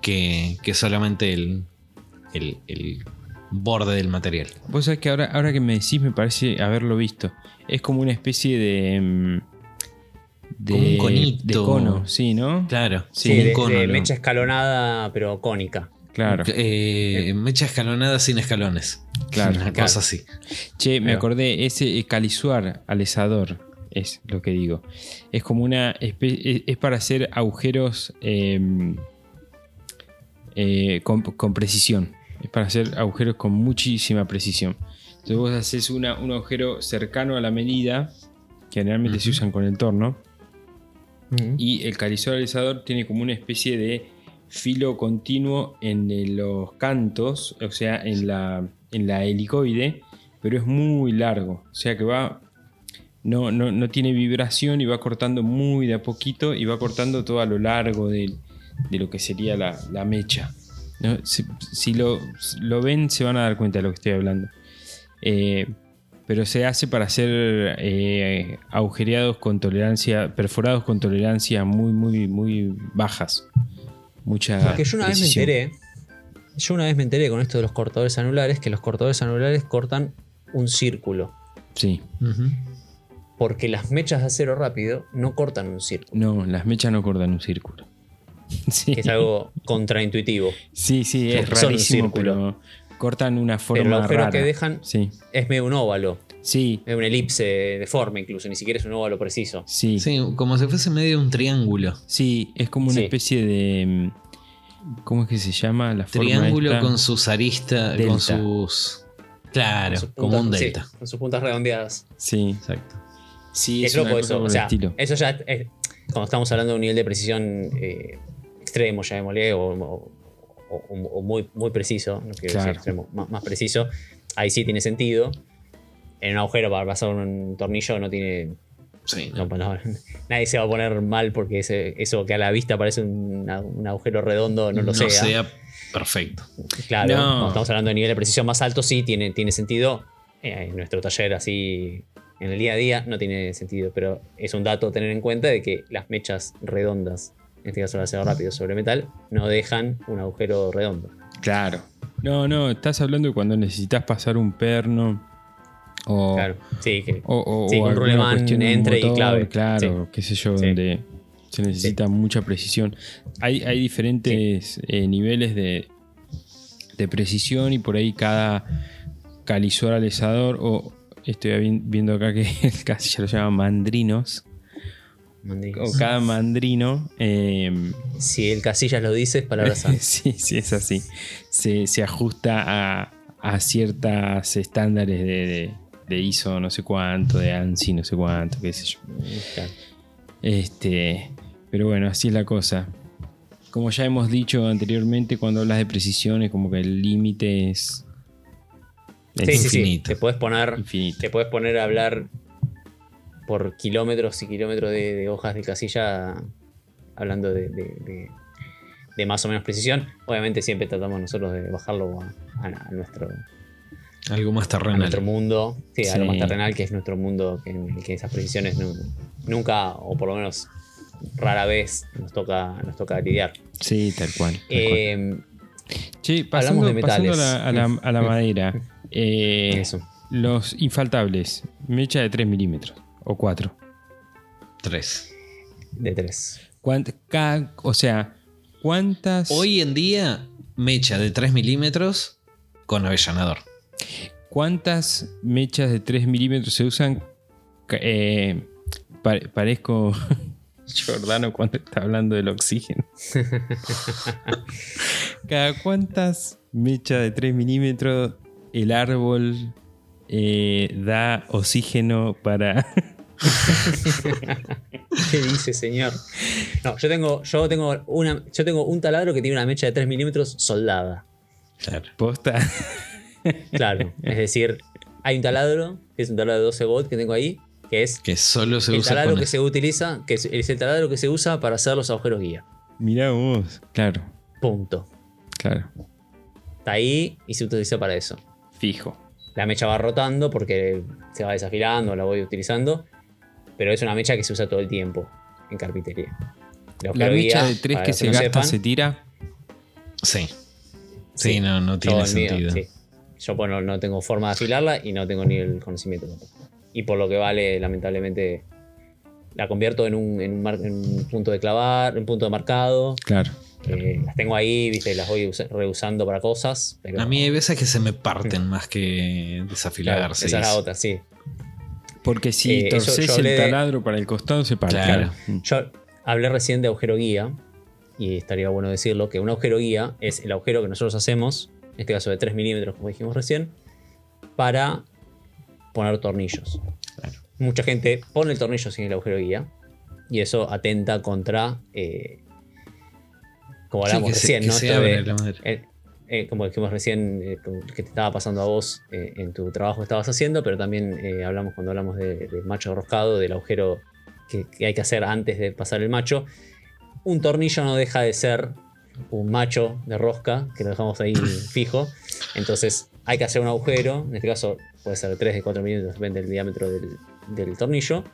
Speaker 2: que, que solamente el, el, el borde del material.
Speaker 1: Vos sabés que ahora, ahora que me decís me parece haberlo visto. Es como una especie de... mm, de
Speaker 2: Como un conito.
Speaker 1: De cono, sí, ¿no?
Speaker 2: Claro,
Speaker 1: Sí,
Speaker 3: de,
Speaker 2: un cono,
Speaker 3: de mecha escalonada, pero cónica.
Speaker 1: Claro.
Speaker 2: Eh, mecha escalonada sin escalones.
Speaker 1: Claro,
Speaker 2: Una
Speaker 3: claro.
Speaker 2: cosa así.
Speaker 1: Che, me
Speaker 3: Pero-
Speaker 1: acordé, ese eh, calisuar alesador es lo que digo. Es como una. espe- Es, es para hacer agujeros eh, eh, con, con precisión. Es para hacer agujeros con muchísima precisión. Entonces vos haces una- un agujero cercano a la medida, que generalmente se usan con el torno, y el calizador alisador tiene como una especie de filo continuo en eh, los cantos, o sea, en la, en la helicoide, pero es muy largo. O sea que va. No, no, no tiene vibración y va cortando muy de a poquito y va cortando todo a lo largo del- de, lo que sería la, la mecha. si lo, lo ven, se van a dar cuenta de lo que estoy hablando. Eh, pero se hace para hacer eh, agujereados con tolerancia, perforados con tolerancia muy, muy, muy bajas. Mucha.
Speaker 3: Porque yo una vez me enteré. Yo una vez me enteré con esto de los cortadores anulares que los cortadores anulares cortan un círculo.
Speaker 1: Sí.
Speaker 3: Porque las mechas de acero rápido no cortan un círculo.
Speaker 1: No, las mechas no cortan un círculo. Sí,
Speaker 3: Que es algo contraintuitivo.
Speaker 1: sí, sí, es
Speaker 3: un
Speaker 1: rarísimo,
Speaker 3: círculo.
Speaker 1: pero cortan una forma
Speaker 3: Pero el agujero
Speaker 1: rara.
Speaker 3: que dejan
Speaker 1: Sí,
Speaker 3: es medio un óvalo.
Speaker 1: Sí,
Speaker 3: Es una elipse deforme incluso. Ni siquiera es un óvalo preciso.
Speaker 1: sí.
Speaker 2: Sí, como si fuese medio un triángulo.
Speaker 1: Sí, es como una
Speaker 3: Sí.
Speaker 1: especie de. mm, ¿Cómo es que se llama? La forma
Speaker 2: Triángulo con sus aristas, con sus... Claro,
Speaker 3: Con sus
Speaker 2: como un
Speaker 3: sí,
Speaker 2: delta.
Speaker 3: con sus puntas redondeadas.
Speaker 1: Sí,
Speaker 2: Exacto.
Speaker 1: sí,
Speaker 3: es
Speaker 1: una
Speaker 3: loco eso. O sea,
Speaker 1: estilo.
Speaker 3: eso ya es- cuando estamos hablando de un nivel de precisión eh, extremo, llamémosle, o, o- o- o muy, muy preciso, no quiero decir extremo, más, más preciso, ahí sí tiene sentido. En un agujero para pasar un tornillo no tiene.
Speaker 2: Sí,
Speaker 3: no, no, nadie se va a poner mal porque ese- eso que a la vista parece un, un agujero redondo no lo sea.
Speaker 2: perfecto.
Speaker 3: Claro,
Speaker 1: No.
Speaker 3: cuando estamos hablando de nivel de precisión más alto, sí tiene, tiene sentido. Eh, en nuestro taller, así en el día a día, no tiene sentido. Pero es un dato a tener en cuenta de que las mechas redondas, en este caso el acero rápido sobre metal, no dejan un agujero redondo.
Speaker 1: Claro. No, no, estás hablando de cuando necesitas pasar un perno. O,
Speaker 3: Claro, sí, que
Speaker 1: o, o-
Speaker 3: Sí,
Speaker 1: o
Speaker 3: un
Speaker 1: un
Speaker 3: entre y
Speaker 1: motor,
Speaker 3: clave.
Speaker 1: Claro, qué sé yo,
Speaker 3: Sí.
Speaker 1: donde se necesita mucha precisión. Hay, hay diferentes eh, niveles de, de precisión y por ahí cada calizor alisador o estoy vi- viendo acá que el casi ya lo llaman mandrinos
Speaker 3: mandrinos.
Speaker 1: o cada mandrino eh,
Speaker 3: Si el Casillas lo dice, es palabra santa.
Speaker 1: sí, sí, es así. Se, se ajusta a, a ciertos estándares de, de- de ISO no sé cuánto, de ANSI no sé cuánto, qué sé yo. Este, pero bueno, así es la cosa. Como ya hemos dicho anteriormente, cuando hablas de precision es como que el límite es, es
Speaker 3: Sí, sí, sí.
Speaker 2: infinito.
Speaker 3: Te puedes poner
Speaker 1: infinito.
Speaker 3: te puedes poner a hablar por kilómetros y kilómetros de, de hojas de casilla hablando de, de- de- de más o menos precisión. Obviamente siempre tratamos nosotros de bajarlo a, a- a nuestro,
Speaker 2: Algo más
Speaker 3: a
Speaker 2: terrenal.
Speaker 3: nuestro mundo, sí, a
Speaker 1: Sí.
Speaker 3: más terrenal, que es nuestro mundo, que en el que esas precisiones nu- nunca, o por lo menos rara vez, nos toca, nos toca lidiar.
Speaker 1: Sí, tal cual. tal cual.
Speaker 3: Eh,
Speaker 1: Che, pasando,
Speaker 3: hablamos de
Speaker 1: pasando a
Speaker 3: metales.
Speaker 1: la, a la- a la madera. eh,
Speaker 3: eso.
Speaker 1: Los infaltables. Mecha de 3 milímetros. O 4.
Speaker 2: 3.
Speaker 3: De 3.
Speaker 1: O sea, ¿cuántas.
Speaker 2: Hoy en día, mecha de 3 milímetros con avellanador.
Speaker 1: ¿Cuántas mechas de 3 milímetros se usan? Eh, parezco Jordano cuando está hablando del oxígeno. ¿Cada cuántas mechas de 3 milímetros el árbol eh, da oxígeno para...
Speaker 3: ¿Qué dice, señor? No, yo tengo, yo tengo una, yo tengo un taladro que tiene una mecha de 3 milímetros soldada.
Speaker 1: ¿Posta?
Speaker 3: Claro, es decir, hay un taladro, que es un taladro de 12 volts que tengo ahí, que es
Speaker 2: que solo se
Speaker 3: el
Speaker 2: usa
Speaker 3: taladro que se utiliza, que es, el taladro que se usa para hacer los agujeros guía.
Speaker 1: Mirá vos, claro.
Speaker 3: Punto.
Speaker 1: Claro.
Speaker 3: Está ahí y se utiliza para eso.
Speaker 1: Fijo.
Speaker 3: La mecha va rotando porque se va desafilando, la voy utilizando. Pero es una mecha que se usa todo el tiempo en carpintería.
Speaker 1: La mecha de 3 que se gasta se tira.
Speaker 2: Sí. Sí, no, no tiene sentido.
Speaker 3: Yo bueno, no tengo forma de afilarla y no tengo ni el conocimiento Y por lo que vale, lamentablemente, la convierto en un, en un, punto de clavar, un punto de marcado.
Speaker 1: Claro.
Speaker 3: Eh, las tengo ahí, viste, las voy reusando para cosas.
Speaker 2: A mí hay veces que se me parten más que desafilarse.
Speaker 3: esa es la otra, sí.
Speaker 1: Porque si eh, torces el taladro para el costado, se parte. Claro.
Speaker 3: Yo hablé recién de agujero guía, y estaría bueno decirlo, que un agujero guía es el agujero que nosotros hacemos, en este caso de 3 milímetros, como dijimos recién, para poner tornillos. Mucha gente pone el tornillo sin el agujero guía, y eso atenta contra eh, como hablamos recién, ¿no? Eh, eh, como dijimos recién, eh, que te estaba pasando a vos en tu trabajo que estabas haciendo, pero también hablamos cuando hablamos del de macho roscado, del agujero que, hay que hacer antes de pasar el macho. Un tornillo no deja de ser un macho de rosca, que lo dejamos ahí fijo. Entonces hay que hacer un agujero, en este caso puede ser de 3 de 4 milímetros, depende del diámetro del, del tornillo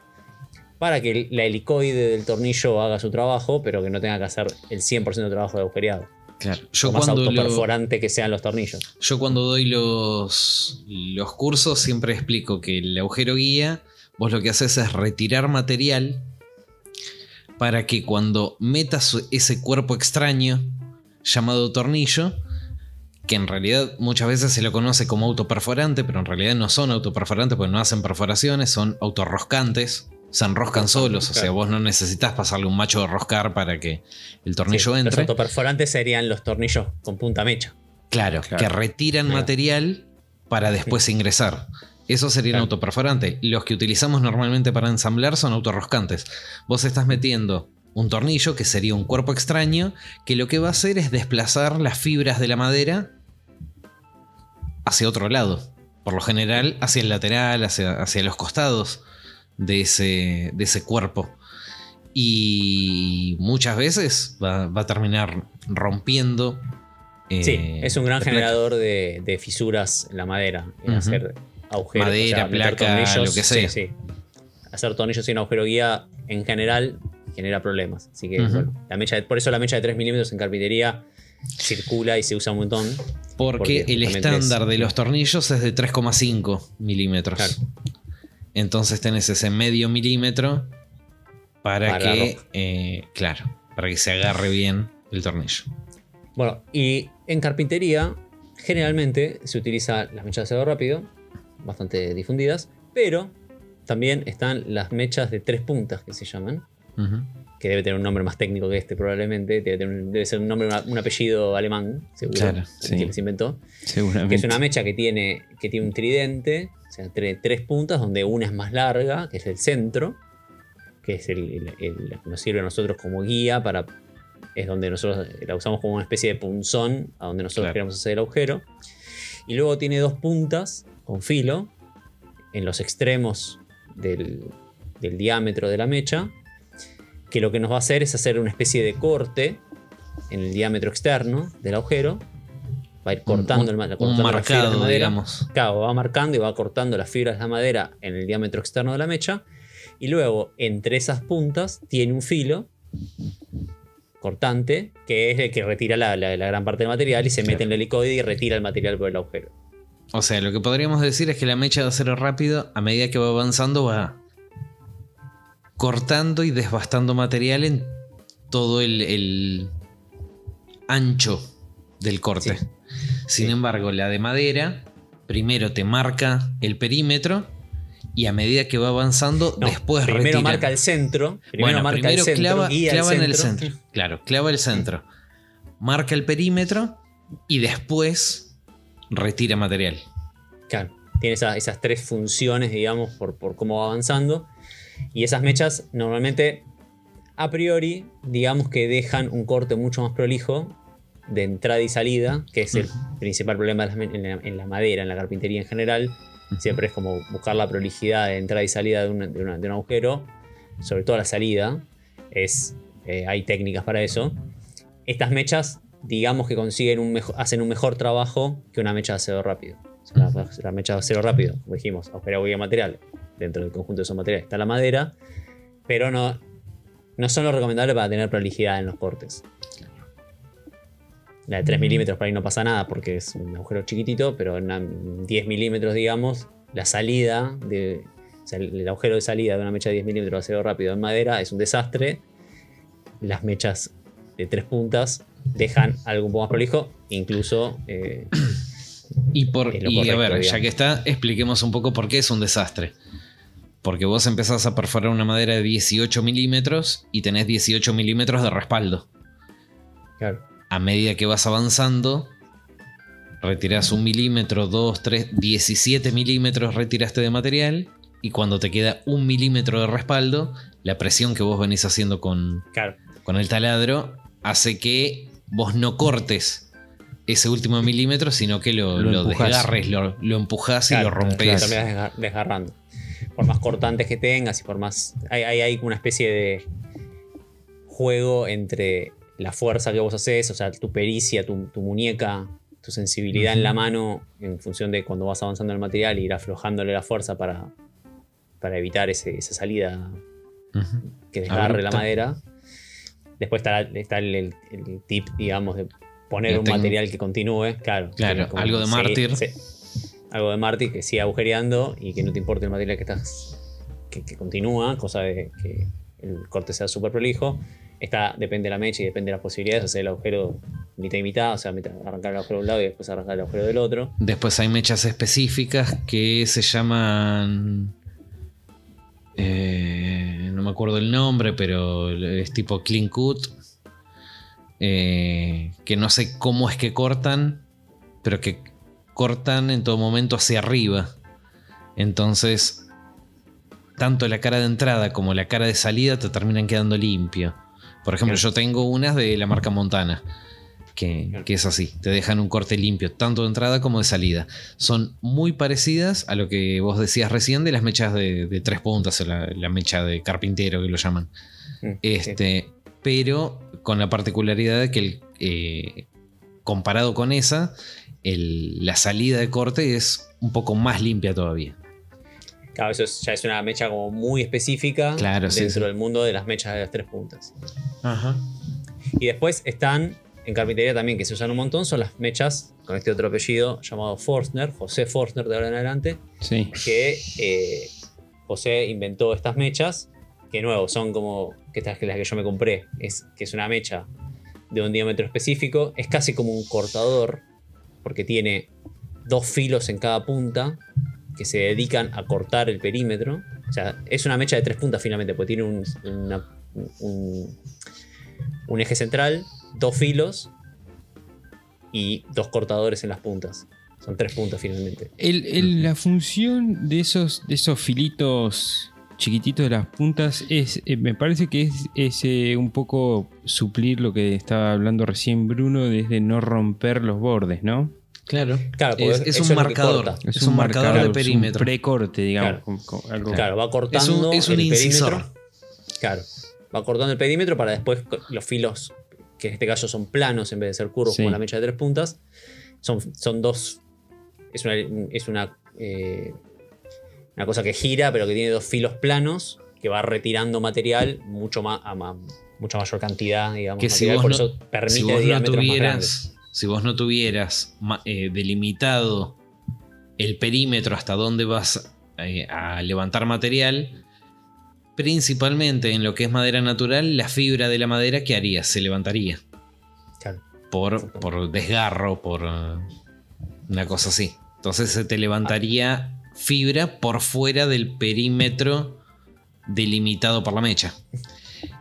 Speaker 3: para que la helicoide del tornillo haga su trabajo, pero que no tenga que hacer el 100% de trabajo de agujereado.
Speaker 2: Claro.
Speaker 3: Yo más autoperforante que sean los tornillos.
Speaker 2: Yo cuando doy los, los cursos siempre explico que el agujero guía, vos lo que haces es retirar material para que cuando metas ese cuerpo extraño llamado tornillo, que en realidad muchas veces se lo conoce como autoperforante, pero en realidad no son autoperforantes porque no hacen perforaciones, son autorroscantes se enroscan solos. O sea, vos no necesitas pasarle un macho de roscar para que el tornillo entre. Los
Speaker 3: autoperforantes serían los tornillos con punta mecha.
Speaker 2: Claro, que retiran material para después ingresar. Eso sería un autoperforante. Los que utilizamos normalmente para ensamblar son autorroscantes. Vos estás metiendo un tornillo, que sería un cuerpo extraño, que lo que va a hacer es desplazar las fibras de la madera hacia otro lado. Por lo general, hacia el lateral, hacia, hacia los costados de ese, de ese cuerpo. Y muchas veces va, a terminar rompiendo.
Speaker 3: Eh, sí, es un gran generador de, fisuras en la madera. En hacer agujeros.
Speaker 2: Madera, placa, lo que sea.
Speaker 3: Hacer tornillos sin agujero guía en general genera problemas. Así que, la mecha por eso la mecha de 3 milímetros en carpintería circula y se usa un montón.
Speaker 2: Porque, el estándar de los tornillos es de 3,5 milímetros. Claro. Entonces tenés ese medio milímetro para, que, eh, claro, para que se agarre bien el tornillo.
Speaker 3: Bueno, y en carpintería generalmente se utiliza las mechas de acero rápido, bastante difundidas, pero también están las mechas de tres puntas que se llaman, que debe tener un nombre más técnico que este probablemente, debe, ser un nombre, un apellido alemán, seguro, claro, que se inventó. Seguramente. Que es una mecha que tiene, que tiene un tridente o sea, tres puntas donde una es más larga, que es el centro, que es el, que nos sirve a nosotros como guía para... Es donde nosotros la usamos como una especie de punzón a donde nosotros queremos hacer el agujero. Y luego tiene dos puntas con filo en los extremos del, del diámetro de la mecha, que lo que nos va a hacer es hacer una especie de corte en el diámetro externo del agujero va a ir cortando, el, cortando las fibras de madera. va marcando y va cortando las fibras de la madera en el diámetro externo de la mecha. Y luego, entre esas puntas, tiene un filo cortante, que es el que retira la, gran parte del material y se mete en el helicoide y retira el material por el agujero.
Speaker 2: O sea, lo que podríamos decir es que la mecha de acero rápido, a medida que va avanzando, va cortando y desbastando material en todo el, el ancho del corte.
Speaker 3: Sí.
Speaker 2: Sin
Speaker 3: Sí.
Speaker 2: embargo, la de madera, primero te marca el perímetro y a medida que va avanzando,
Speaker 3: No,
Speaker 2: después
Speaker 3: primero marca el centro. Primero
Speaker 2: bueno,
Speaker 3: marca
Speaker 2: primero
Speaker 3: el centro.
Speaker 2: clava, clava en el
Speaker 3: centro.
Speaker 2: Claro, clava el centro. Marca el perímetro y después retira material.
Speaker 3: Claro, tiene esa- esas tres funciones, digamos, por, por cómo va avanzando. Y esas mechas normalmente, a priori, digamos que dejan un corte mucho más prolijo de entrada y salida, que es el principal problema en la, en la madera, en la carpintería en general. Siempre es como buscar la prolijidad de entrada y salida de, una- de una- de un agujero, sobre todo la salida. Es, eh, hay técnicas para eso. Estas mechas, digamos que consiguen un mejo- hacen un mejor trabajo que una mecha de acero rápido. O sea, la, la mecha de acero rápido, como dijimos, y material. Dentro del conjunto de esos materiales está la madera, pero no, no son lo recomendable para tener prolijidad en los cortes. La de 3 milímetros por ahí no pasa nada porque es un agujero chiquitito, pero en una 10 milímetros, digamos, la salida de. o sea, el el agujero de salida de una mecha de 10 milímetros de acero rápido en madera es un desastre. Las mechas de tres puntas dejan algo un poco más prolijo, incluso eh,
Speaker 2: Y, por, y
Speaker 3: correcto,
Speaker 2: a ver, ya que está, expliquemos un poco por qué es un desastre. Porque vos empezás a perforar una madera de 18 milímetros y tenés 18 milímetros de respaldo.
Speaker 3: claro,
Speaker 2: A medida que vas avanzando, retirás un milímetro, dos, tres, 17 milímetros retiraste de material. Y cuando te queda un milímetro de respaldo, la presión que vos venís haciendo con,
Speaker 3: claro.
Speaker 2: con el taladro hace que vos no cortes ese último milímetro, sino que lo,
Speaker 1: Lo
Speaker 2: lo
Speaker 1: empujás.
Speaker 2: desgarres, lo, lo empujás y lo rompes.
Speaker 3: Desgarrando. Por más cortantes que tengas y por más. Hay, hay, hay una especie de juego entre la fuerza que vos haces, o sea, tu pericia, tu, tu muñeca, tu sensibilidad en la mano, en función de cuando vas avanzando el material, ir aflojándole la fuerza para, para evitar ese- esa salida que desgarre la madera. Después está, está el, el- el tip, digamos, de poner un material que continúe. Claro,
Speaker 2: Claro,
Speaker 3: como
Speaker 2: algo de
Speaker 3: sí,
Speaker 2: mártir.
Speaker 3: sí. algo de mártir que siga agujereando y que no te importe el material que estás. que, que continúa, cosa de que el corte sea súper prolijo. Está, depende de la mecha y depende de las posibilidades, hacer el agujero mitad y mitad, o sea, arrancar el agujero de un lado y después arrancar el agujero del otro.
Speaker 2: Después hay mechas específicas que se llaman. eh, no me acuerdo el nombre, pero es tipo clean cut. eh, que no sé cómo es que cortan, pero que cortan en todo momento hacia arriba. Entonces, tanto la cara de entrada como la cara de salida te terminan quedando limpio. Por ejemplo, yo tengo unas de la marca Montana. Que, que es así, te dejan un corte limpio, tanto de entrada como de salida. Son muy parecidas a lo que vos decías recién de las mechas de, de tres puntas, o la, la mecha de carpintero que lo llaman.
Speaker 3: Sí.
Speaker 2: Este, Pero con la particularidad de que el, eh, comparado con esa, el- la salida de corte es un poco más limpia todavía.
Speaker 3: Claro, eso es- ya es una mecha como muy específica
Speaker 2: Claro, sí,
Speaker 3: dentro
Speaker 2: sí.
Speaker 3: del mundo de las mechas de las tres puntas.
Speaker 2: Ajá.
Speaker 3: Y después están en carpintería también, que se usan un montón, son las mechas con este otro apellido llamado Forstner, José Forstner de ahora en adelante,
Speaker 1: Sí.
Speaker 3: que eh, José inventó estas mechas, que nuevo, son como que estas que las que yo me compré, es que es una mecha de un diámetro específico, es casi como un cortador, porque tiene dos filos en cada punta que se dedican a cortar el perímetro. O sea, es una mecha de tres puntas finalmente, porque tiene un, una- un- un eje central, dos filos y dos cortadores en las puntas. Son tres puntas finalmente.
Speaker 1: El- el- la función de esos, de esos filitos chiquititos de las puntas es, eh, me parece que es, es, eh, un poco suplir lo que estaba hablando recién Bruno, desde no romper los bordes, ¿no?
Speaker 2: Claro.
Speaker 3: Claro,
Speaker 2: es, un marcador. Es, un marcador de
Speaker 1: es un
Speaker 2: perímetro.
Speaker 1: precorte, digamos.
Speaker 3: Claro.
Speaker 1: algo-
Speaker 3: va
Speaker 2: es
Speaker 3: cortando
Speaker 2: un, es un
Speaker 3: el
Speaker 2: incisor.
Speaker 3: perímetro. Claro. Va cortando el perímetro para después los filos, que en este caso son planos en vez de ser curvos
Speaker 1: Sí.
Speaker 3: como la mecha de tres puntas, son, son dos. Es una, es una, eh, una cosa que gira, pero que tiene dos filos planos que va retirando material mucho más a ma- mucha mayor cantidad, digamos.
Speaker 2: Que si
Speaker 3: material, por
Speaker 2: no-
Speaker 3: eso permite
Speaker 2: si vos no tuvieras, si vos no tuvieras eh, delimitado el perímetro hasta donde vas eh, a levantar material, principalmente en lo que es madera natural, la fibra de la madera que haría, se levantaría.
Speaker 3: Claro.
Speaker 2: Por, por desgarro, por uh, una cosa así. Entonces se te levantaría fibra por fuera del perímetro delimitado por la mecha.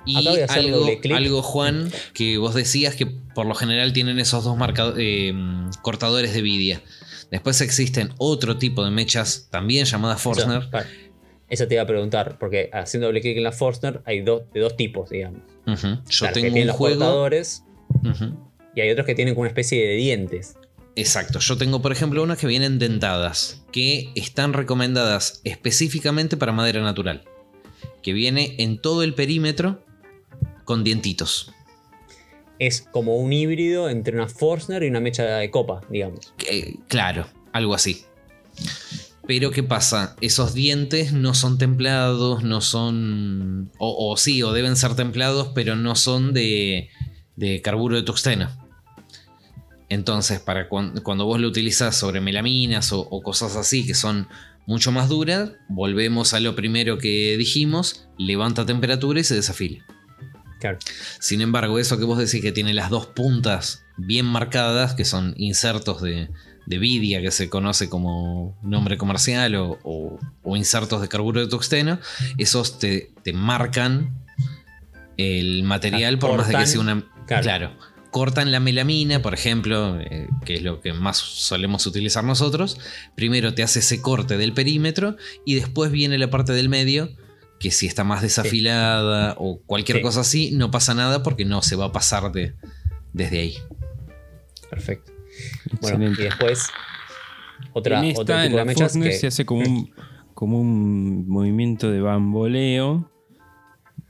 Speaker 2: Y algo, algo, Juan, que vos decías que por lo general tienen esos dos eh, cortadores de vidia. Después existen otro tipo de mechas, también llamadas Forstner.
Speaker 3: Eso te iba a preguntar, porque haciendo doble clic en la Forstner hay dos, de dos tipos, digamos.
Speaker 2: Ujú. Yo
Speaker 3: Claro, que
Speaker 2: tengo
Speaker 3: tienen
Speaker 2: un
Speaker 3: los
Speaker 2: juego.
Speaker 3: y hay otros que tienen como una especie de dientes.
Speaker 2: Exacto, yo tengo por ejemplo unas que vienen dentadas, que están recomendadas específicamente para madera natural, que viene en todo el perímetro con dientitos.
Speaker 3: Es como un híbrido entre una Forstner y una mecha de copa, digamos.
Speaker 2: Que, claro, algo así. Pero ¿qué pasa? Esos dientes no son templados, no son... O, o sí, o deben ser templados, pero no son de, de carburo de tuxteno. Entonces, para cuan- cuando vos lo utilizás sobre melaminas o, o cosas así que son mucho más duras, volvemos a lo primero que dijimos, levanta temperatura y se desafila.
Speaker 3: Claro.
Speaker 2: Sin embargo, eso que vos decís que tiene las dos puntas bien marcadas, que son insertos de, de vidia, que se conoce como nombre comercial, o, o- o insertos de carburo de tuxteno, esos te, te marcan el material por más de que sea una...
Speaker 3: claro.
Speaker 2: Claro. Cortan la melamina, por ejemplo, eh, que es lo que más solemos utilizar nosotros. Primero te hace ese corte del perímetro y después viene la parte del medio, que si está más desafilada o cualquier
Speaker 3: Sí.
Speaker 2: cosa así, no pasa nada porque no se va a pasar de, desde ahí.
Speaker 3: Perfecto. Bueno,
Speaker 1: Excelente.
Speaker 3: y después otra,
Speaker 1: en
Speaker 3: otro
Speaker 1: en
Speaker 3: tipo de
Speaker 1: la
Speaker 3: mechas que
Speaker 1: se hace como un, como un movimiento de bamboleo.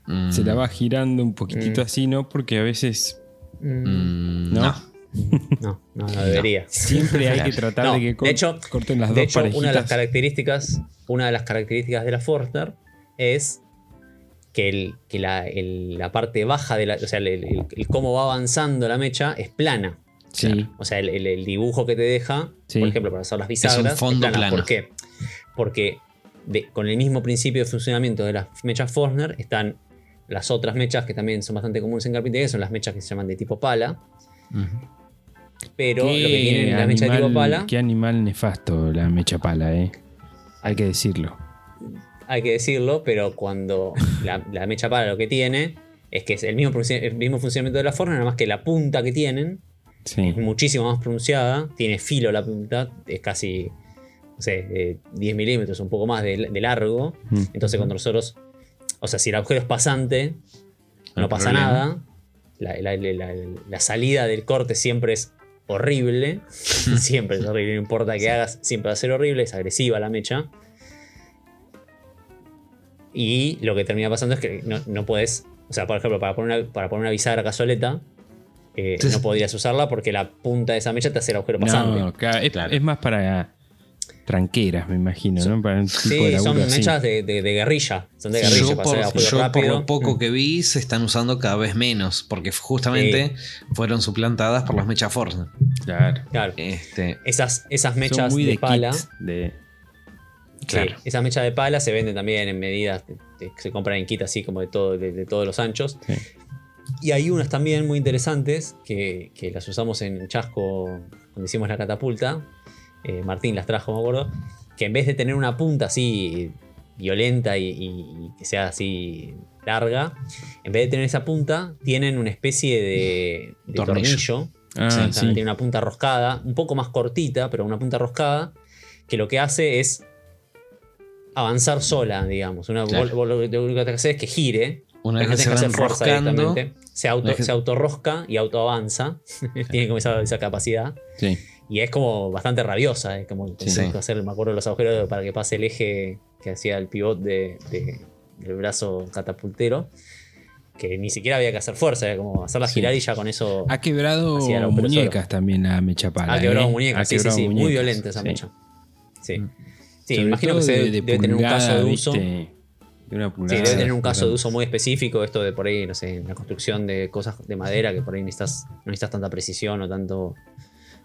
Speaker 2: Mm,
Speaker 1: Se la va girando un poquitito
Speaker 3: Mm.
Speaker 1: así, ¿no? Porque a veces
Speaker 3: Mm,
Speaker 1: ¿No?
Speaker 2: no.
Speaker 3: no, no, no debería.
Speaker 1: siempre hay que tratar
Speaker 3: No,
Speaker 1: de que cor-
Speaker 3: de hecho-
Speaker 1: corten las
Speaker 3: de
Speaker 1: dos
Speaker 3: hecho, una de las características, una de las características de la Forstner es que, el- que la, el- la parte baja de la, o sea, el, el- el cómo va avanzando la mecha es plana.
Speaker 1: Sí,
Speaker 3: O sea, el, el- el dibujo que te deja,
Speaker 1: Sí.
Speaker 3: por ejemplo, para hacer las bisagras,
Speaker 2: fondo
Speaker 3: plana.
Speaker 2: plano.
Speaker 3: ¿Por qué? Porque de- con el mismo principio de funcionamiento de las mechas Forstner están las otras mechas que también son bastante comunes en carpintería, son las mechas que se llaman de tipo pala. Pero lo que tienen las mechas de tipo pala,
Speaker 1: Qué animal nefasto la mecha pala, ¿eh? Hay que decirlo.
Speaker 3: hay que decirlo, pero cuando la, la mecha pala lo que tiene es que es el mismo, el mismo funcionamiento de la Forstner, nada más que la punta que tienen
Speaker 1: Sí.
Speaker 3: es muchísimo más pronunciada, tiene filo la punta, es casi, no sé, eh, 10 milímetros, un poco más de, de largo.
Speaker 1: Mm.
Speaker 3: Entonces cuando nosotros, o sea, si el agujero es pasante, no pasa
Speaker 2: problema.
Speaker 3: nada. La, la- la- la- la salida del corte siempre es horrible. siempre es horrible, no importa qué hagas, siempre va a ser horrible, es agresiva la mecha. Y lo que termina pasando es que no, no puedes, o sea, por ejemplo, para poner una, para poner una bisagra cazoleta, eh, no podrías usarla porque la punta de esa mecha te hace el agujero pasante.
Speaker 1: No, claro, es,
Speaker 2: Claro.
Speaker 1: es más para tranqueras, me imagino, ¿no? Para un tipo de
Speaker 3: Sí, son
Speaker 1: laburo así.
Speaker 3: mechas de, de- de guerrilla. Son de
Speaker 1: Sí.
Speaker 3: guerrilla
Speaker 2: Yo,
Speaker 3: para
Speaker 2: por,
Speaker 3: hacer
Speaker 2: yo por lo poco
Speaker 3: Mm.
Speaker 2: que vi se están usando cada vez menos porque justamente fueron suplantadas por las mechas Forstner.
Speaker 1: Claro.
Speaker 3: Claro.
Speaker 2: Este,
Speaker 3: Esas, esas
Speaker 1: Son
Speaker 3: mechas
Speaker 1: muy
Speaker 3: de,
Speaker 1: de,
Speaker 3: pala.
Speaker 1: de-
Speaker 2: Claro.
Speaker 3: esas mechas de pala se venden también en medidas de- de- se compran en kit así como de, todo, de, de todos los anchos. Y hay unas también muy interesantes que, que las usamos en Chasco cuando hicimos la catapulta. Eh, Martín las trajo, me acuerdo. Que en vez de tener una punta así violenta y, que sea así larga, en vez de tener esa punta, tienen una especie de, de
Speaker 2: Tornillo.
Speaker 3: tornillo.
Speaker 1: Ah, sí.
Speaker 3: Tiene una punta roscada, un poco más cortita, pero una punta roscada, que lo que hace es avanzar sola, digamos. Una,
Speaker 2: Claro.
Speaker 3: vos- vos lo, único que hacer es que gire.
Speaker 2: Una vez que se
Speaker 3: tenés que
Speaker 2: van
Speaker 3: hacer fuerza
Speaker 2: roscando,
Speaker 3: directamente. Se, auto,
Speaker 2: que-
Speaker 3: se autorrosca y autoavanza. Tiene como esa, esa capacidad.
Speaker 1: Sí.
Speaker 3: Y es como bastante rabiosa. Es como
Speaker 2: Sí.
Speaker 3: que hacer, me acuerdo, los agujeros para que pase el eje que hacía el pivot de, de- del brazo catapultero. Que ni siquiera había que hacer fuerza, era como hacerla
Speaker 1: Sí.
Speaker 3: girar y ya con eso.
Speaker 1: Ha quebrado muñecas también la mecha pala.
Speaker 3: Ha quebrado
Speaker 1: ¿eh?
Speaker 3: muñecas,
Speaker 1: Ha
Speaker 3: sí, sí,
Speaker 1: quebrado
Speaker 3: sí. Muy
Speaker 1: muñecas,
Speaker 3: violenta esa
Speaker 1: sí.
Speaker 3: mecha. Sí.
Speaker 2: Mm.
Speaker 3: Sí,
Speaker 1: Sobre
Speaker 3: imagino que se
Speaker 1: de-
Speaker 3: debe,
Speaker 1: de
Speaker 3: debe tener un caso de uso.
Speaker 1: ¿viste? De una
Speaker 3: Sí, debe tener un caso de uso muy específico, esto de por ahí, no sé, la construcción de cosas de madera, que por ahí necesitas, no necesitas tanta precisión o tanto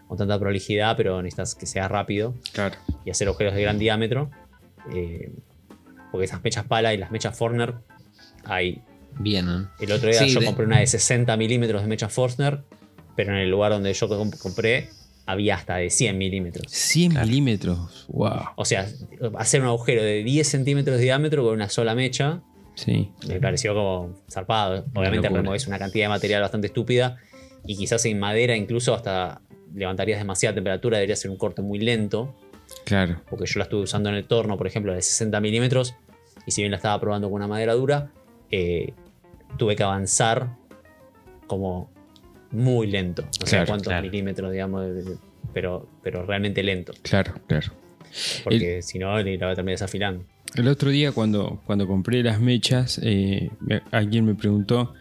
Speaker 3: con tanta prolijidad, pero necesitas que sea rápido
Speaker 1: Claro.
Speaker 3: y hacer agujeros de gran diámetro. eh, porque esas mechas pala y las mechas Forner hay
Speaker 2: Vienen.
Speaker 3: el otro día
Speaker 2: Sí,
Speaker 3: yo
Speaker 2: de-
Speaker 3: compré una de 60 milímetros de mecha Forstner, pero en el lugar donde yo comp- compré había hasta de 100 milímetros.
Speaker 1: 100 milímetros. Wow.
Speaker 3: O sea, hacer un agujero de 10 centímetros de diámetro con una sola mecha
Speaker 1: Sí.
Speaker 3: me pareció como zarpado. Obviamente removés una cantidad de material bastante estúpida y quizás en madera incluso hasta levantarías demasiada temperatura, debería ser un corte muy lento,
Speaker 1: Claro.
Speaker 3: porque yo la estuve usando en el torno, por ejemplo, de 60 milímetros, y si bien la estaba probando con una madera dura, eh, tuve que avanzar como muy lento. No sé
Speaker 1: Claro,
Speaker 3: cuántos
Speaker 2: claro.
Speaker 3: milímetros, digamos, pero, pero realmente lento,
Speaker 1: Claro, claro.
Speaker 3: porque si no, la voy a terminar desafilando.
Speaker 1: El otro día cuando, cuando compré las mechas, eh, alguien me preguntó,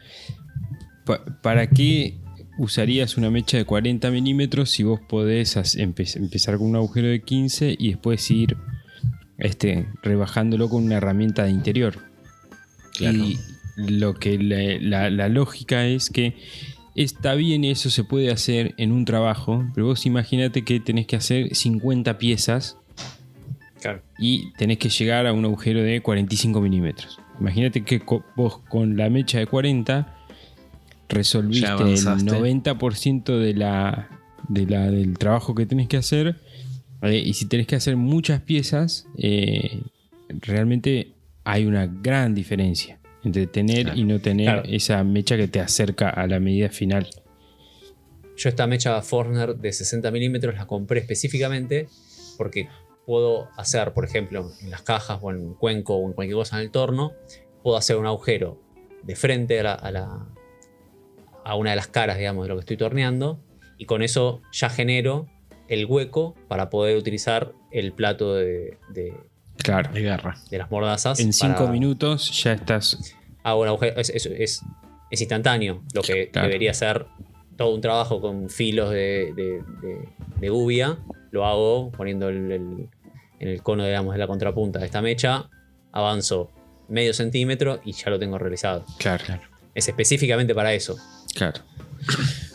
Speaker 1: "Pa- ¿para qué usarías una mecha de 40 milímetros si vos podés empe- empezar con un agujero de 15 y después ir este, rebajándolo con una herramienta de interior?
Speaker 2: Claro.
Speaker 1: Y lo que la, la- la lógica es que está bien, eso se puede hacer en un trabajo, pero vos imagínate que tenés que hacer 50 piezas
Speaker 3: Claro.
Speaker 1: y tenés que llegar a un agujero de 45 milímetros. Imagínate que vos con la mecha de 40 resolviste el
Speaker 2: avanzaste.
Speaker 1: 90% de la, de la- del trabajo que tenés que hacer. eh, y si tenés que hacer muchas piezas, eh, realmente hay una gran diferencia entre tener
Speaker 2: Claro.
Speaker 1: y no tener
Speaker 3: Claro.
Speaker 1: esa mecha que te acerca a la medida final.
Speaker 3: Yo esta mecha Forner de 60 milímetros la compré específicamente porque puedo hacer, por ejemplo, en las cajas o en un cuenco o en cualquier cosa en el torno, puedo hacer un agujero de frente a, la- a la- a una de las caras, digamos, de lo que estoy torneando y con eso ya genero el hueco para poder utilizar el plato de, de-
Speaker 1: Claro.
Speaker 2: De garra.
Speaker 3: de las mordazas.
Speaker 1: En 5
Speaker 3: para-
Speaker 1: minutos ya estás.
Speaker 3: hago un agujero. Es, es- es- es instantáneo. Lo que
Speaker 1: Claro.
Speaker 3: debería ser todo un trabajo con filos de, de, de- de gubia, lo hago poniendo el, el- en el cono, digamos, de la contrapunta de esta mecha. Avanzo medio centímetro y ya lo tengo realizado.
Speaker 1: Claro.
Speaker 3: Es específicamente para eso.
Speaker 1: Claro.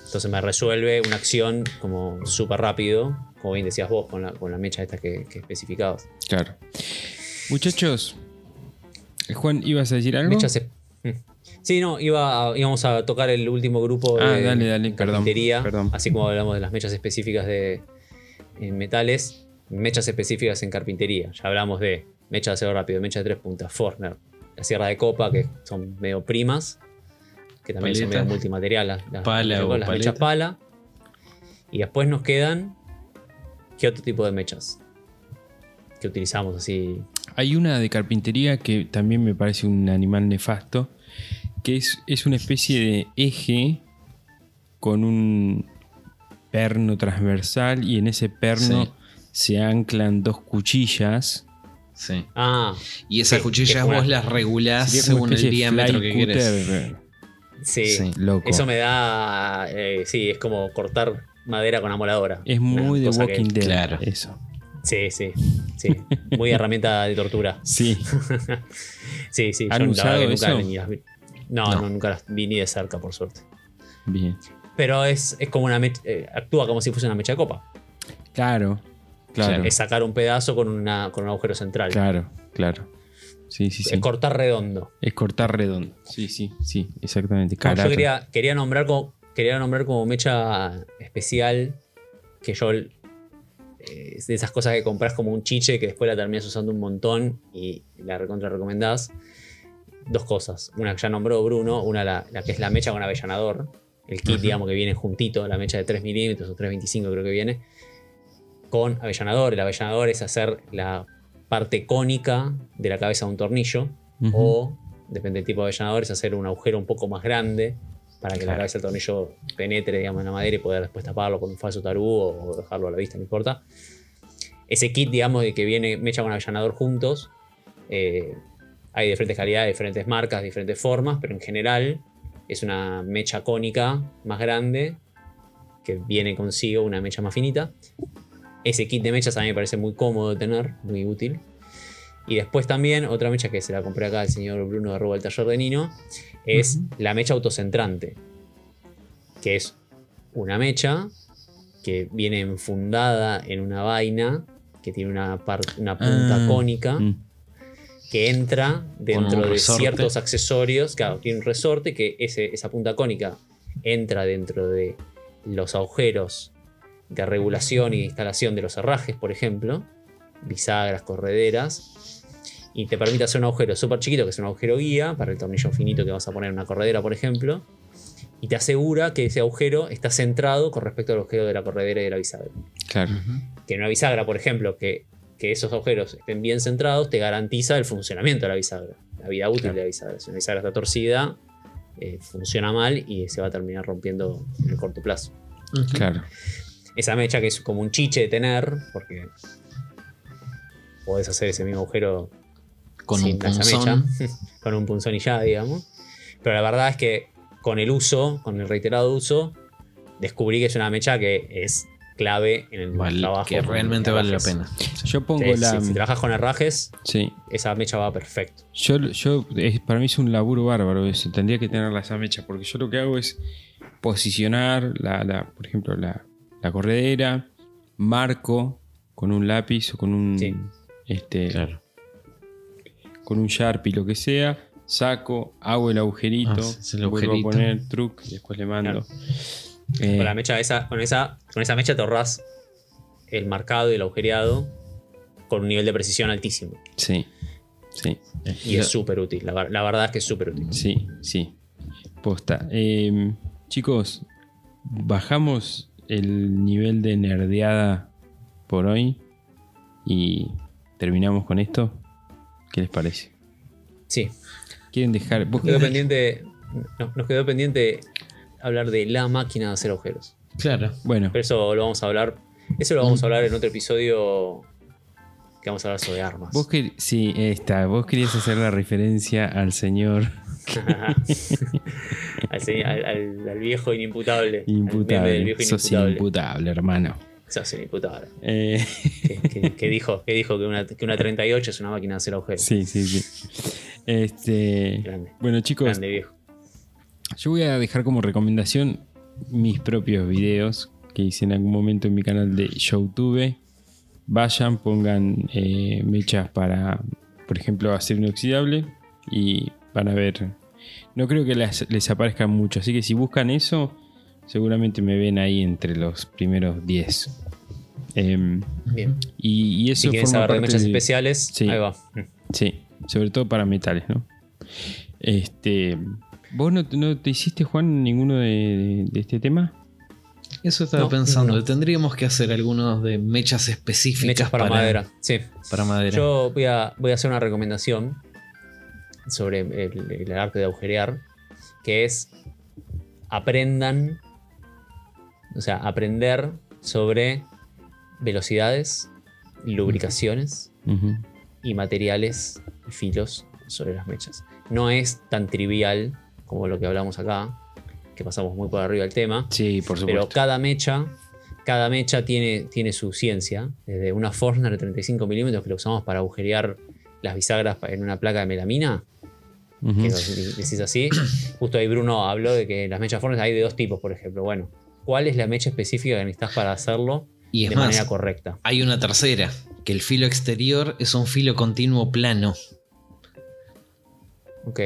Speaker 3: Entonces me resuelve una acción como súper rápido, como bien decías vos, con la, con la mecha esta que, que especificabas.
Speaker 1: Claro. Muchachos, Juan, ¿ibas a decir algo?
Speaker 3: Mecha se- Mm. Sí, no, iba a- íbamos a tocar el último grupo de
Speaker 1: Ah, dale, dale, perdón,
Speaker 3: carpintería,
Speaker 1: perdón.
Speaker 3: así como hablamos de las mechas específicas de en metales, mechas específicas en carpintería. Ya hablamos de mecha de acero rápido, mecha de tres puntas, Forner, la sierra de copa, que son medio primas, que también son medio multimaterial, las, las-
Speaker 2: Pala
Speaker 3: las
Speaker 2: o
Speaker 3: mechas pala. Y después nos quedan, ¿qué otro tipo de mechas? Que utilizamos así.
Speaker 1: Hay una de carpintería que también me parece un animal nefasto, que es, es una especie de eje con un perno transversal y en ese perno
Speaker 2: Sí.
Speaker 1: se anclan dos cuchillas.
Speaker 2: Sí.
Speaker 3: Ah,
Speaker 2: Y esas
Speaker 3: Sí,
Speaker 2: cuchillas vos las regulás según el diámetro que
Speaker 1: cutter,
Speaker 3: sí.
Speaker 2: Sí.
Speaker 1: Loco.
Speaker 3: Eso me da. eh, sí, es como cortar madera con amoladora.
Speaker 1: Es muy de
Speaker 3: cosa que-
Speaker 1: Walking Dead.
Speaker 2: claro.
Speaker 1: Eso.
Speaker 3: Sí, sí. Sí. Muy herramienta de tortura.
Speaker 1: Sí.
Speaker 3: Sí, sí.
Speaker 1: ¿Han
Speaker 3: yo
Speaker 1: usado
Speaker 3: nunca
Speaker 1: eso?
Speaker 3: ni las vi. No,
Speaker 2: No.
Speaker 3: no, nunca las vi ni de cerca, por suerte.
Speaker 1: Bien.
Speaker 3: Pero es, es como una mecha. eh, actúa como si fuese una mecha de copa.
Speaker 1: Claro. Claro.
Speaker 3: Es sacar un pedazo con, una, con un agujero central.
Speaker 1: Claro. Claro. Sí, sí, sí.
Speaker 3: Es cortar redondo.
Speaker 1: Es cortar redondo. Sí, sí, sí, exactamente.
Speaker 3: No, yo quería, quería, nombrar como, quería nombrar como mecha especial que yo. eh, es de esas cosas que compras como un chiche que después la terminas usando un montón y la recontra recomendás. Dos cosas. Una que ya nombró Bruno, una la, la que es la mecha con avellanador. El kit, digamos, que viene juntito, la mecha de 3 milímetros o 3.25 creo que viene. Con avellanador. El avellanador es hacer la parte cónica de la cabeza de un tornillo. O, depende del tipo de avellanador, es hacer un agujero un poco más grande para que la cabeza del tornillo penetre digamos, en la madera y poder después taparlo con un falso tarú o dejarlo a la vista, no importa. Ese kit, digamos, de que viene mecha con avellanador juntos, eh, hay diferentes calidades, diferentes marcas, diferentes formas, pero en general es una mecha cónica más grande que viene consigo una mecha más finita. Ese kit de mechas a mí me parece muy cómodo de tener, muy útil. Y después también otra mecha que se la compré acá al señor Bruno de Arroba el Taller de Nino es la mecha autocentrante. Que es una mecha que viene enfundada en una vaina que tiene una, una punta
Speaker 1: Ah,
Speaker 3: cónica
Speaker 1: mm.
Speaker 3: que entra dentro de
Speaker 2: resorte.
Speaker 3: ciertos accesorios. Claro, tiene un resorte que ese- esa punta cónica entra dentro de los agujeros de regulación y de instalación de los herrajes, por ejemplo, bisagras, correderas, y te permite hacer un agujero súper chiquito, que es un agujero guía, para el tornillo finito que vas a poner en una corredera, por ejemplo, y te asegura que ese agujero está centrado con respecto al agujero de la corredera y de la bisagra.
Speaker 1: Claro.
Speaker 3: Que en una bisagra, por ejemplo, que, que esos agujeros estén bien centrados, te garantiza el funcionamiento de la bisagra, la vida útil
Speaker 1: Claro.
Speaker 3: de la bisagra. Si una bisagra está torcida, eh, funciona mal y se va a terminar rompiendo en el corto plazo.
Speaker 1: Claro.
Speaker 3: Esa mecha que es como un chiche de tener, porque podés hacer ese mismo agujero
Speaker 2: Con
Speaker 3: sin
Speaker 2: un punzón.
Speaker 3: mecha, con un punzón y ya, digamos. Pero la verdad es que con el uso, con el reiterado uso, descubrí que es una mecha que es clave en el
Speaker 2: Vale,
Speaker 3: trabajo.
Speaker 2: que realmente vale la pena.
Speaker 1: Yo pongo
Speaker 3: Sí,
Speaker 1: la.
Speaker 3: si trabajas con herrajes,
Speaker 1: Sí.
Speaker 3: esa mecha va perfecto.
Speaker 1: Yo, yo es- para mí es un laburo bárbaro eso. Tendría que tenerla esa mecha. Porque yo lo que hago es posicionar, la, la- por ejemplo, la, la corredera, marco con un lápiz o con un.
Speaker 3: Sí.
Speaker 1: Este,
Speaker 2: Claro.
Speaker 1: Con un Sharpie, lo que sea. Saco, hago el agujerito,
Speaker 2: Ah, es el
Speaker 1: vuelvo
Speaker 2: agujerito.
Speaker 1: a poner truc y después le mando. Eh,
Speaker 3: Con la mecha esa, con esa, con esa mecha te ahorras el marcado y el agujereado con un nivel de precisión altísimo.
Speaker 1: sí, sí.
Speaker 3: Y es súper útil. La, ver- la verdad es que es súper útil.
Speaker 1: Sí, sí. Posta. Eh, chicos, bajamos el nivel de nerdeada por hoy y terminamos con esto. ¿Qué les parece?
Speaker 3: Sí.
Speaker 1: ¿Quieren dejar? vos
Speaker 3: Quedó
Speaker 1: querés-
Speaker 3: pendiente, no- nos quedó pendiente hablar de la máquina de hacer agujeros.
Speaker 2: Claro.
Speaker 1: Bueno,
Speaker 3: Pero eso lo vamos a hablar. Eso lo vamos a hablar en otro episodio que vamos a hablar sobre armas.
Speaker 1: vos que sí, está. Vos querías hacer la referencia al señor
Speaker 3: al, al- al- al viejo inimputable. Al meme
Speaker 1: imputable.
Speaker 3: del viejo
Speaker 1: Sos
Speaker 3: inimputable.
Speaker 1: imputable, hermano.
Speaker 3: Sos inimputable.
Speaker 1: Eh,
Speaker 3: que, que- que dijo, que, dijo que, una, que una 38 es una máquina de hacer agujeros.
Speaker 1: sí, sí, sí. Este,
Speaker 3: Grande.
Speaker 1: bueno, chicos,
Speaker 3: Grande viejo.
Speaker 1: Yo voy a dejar como recomendación mis propios videos que hice en algún momento en mi canal de YouTube. Vayan, pongan eh, mechas para, por ejemplo, acero inoxidable y van a ver. No creo que les, les aparezca mucho, así que si buscan eso, seguramente me ven ahí entre los primeros 10. Em,
Speaker 3: Bien.
Speaker 1: y, y eso
Speaker 3: Si quieren
Speaker 1: forma
Speaker 3: saber de
Speaker 1: parte
Speaker 3: mechas
Speaker 1: de-
Speaker 3: especiales,
Speaker 1: Sí.
Speaker 3: ahí va.
Speaker 1: Sí, sobre todo para metales, ¿no? Este. ¿Vos no, no te hiciste, Juan, ninguno de, de este tema?
Speaker 2: Eso estaba
Speaker 3: No,
Speaker 2: pensando.
Speaker 3: no.
Speaker 2: Tendríamos que hacer algunos de mechas específicas
Speaker 3: Mechas para, madera. Sí.
Speaker 2: Para madera.
Speaker 3: Yo voy a, voy a hacer una recomendación sobre el, el arte de agujerear, que es aprendan, o sea, aprender sobre velocidades, lubricaciones
Speaker 1: Ujú.
Speaker 3: y materiales y filos sobre las mechas. No es tan trivial como lo que hablamos acá, que pasamos muy por arriba del tema.
Speaker 1: Sí, por
Speaker 3: Pero
Speaker 1: supuesto.
Speaker 3: cada mecha, cada mecha tiene, tiene su ciencia. Desde una Forstner de 35 milímetros que lo usamos para agujerear las bisagras en una placa de melamina,
Speaker 1: Ujú.
Speaker 3: que nos de- decís así. Justo ahí Bruno habló de que las mechas Forstner hay de dos tipos, por ejemplo. Bueno, ¿cuál es la mecha específica que necesitas para hacerlo
Speaker 2: y es
Speaker 3: de
Speaker 2: más,
Speaker 3: manera correcta?
Speaker 2: hay una tercera, que el filo exterior es un filo continuo plano.
Speaker 3: Ok.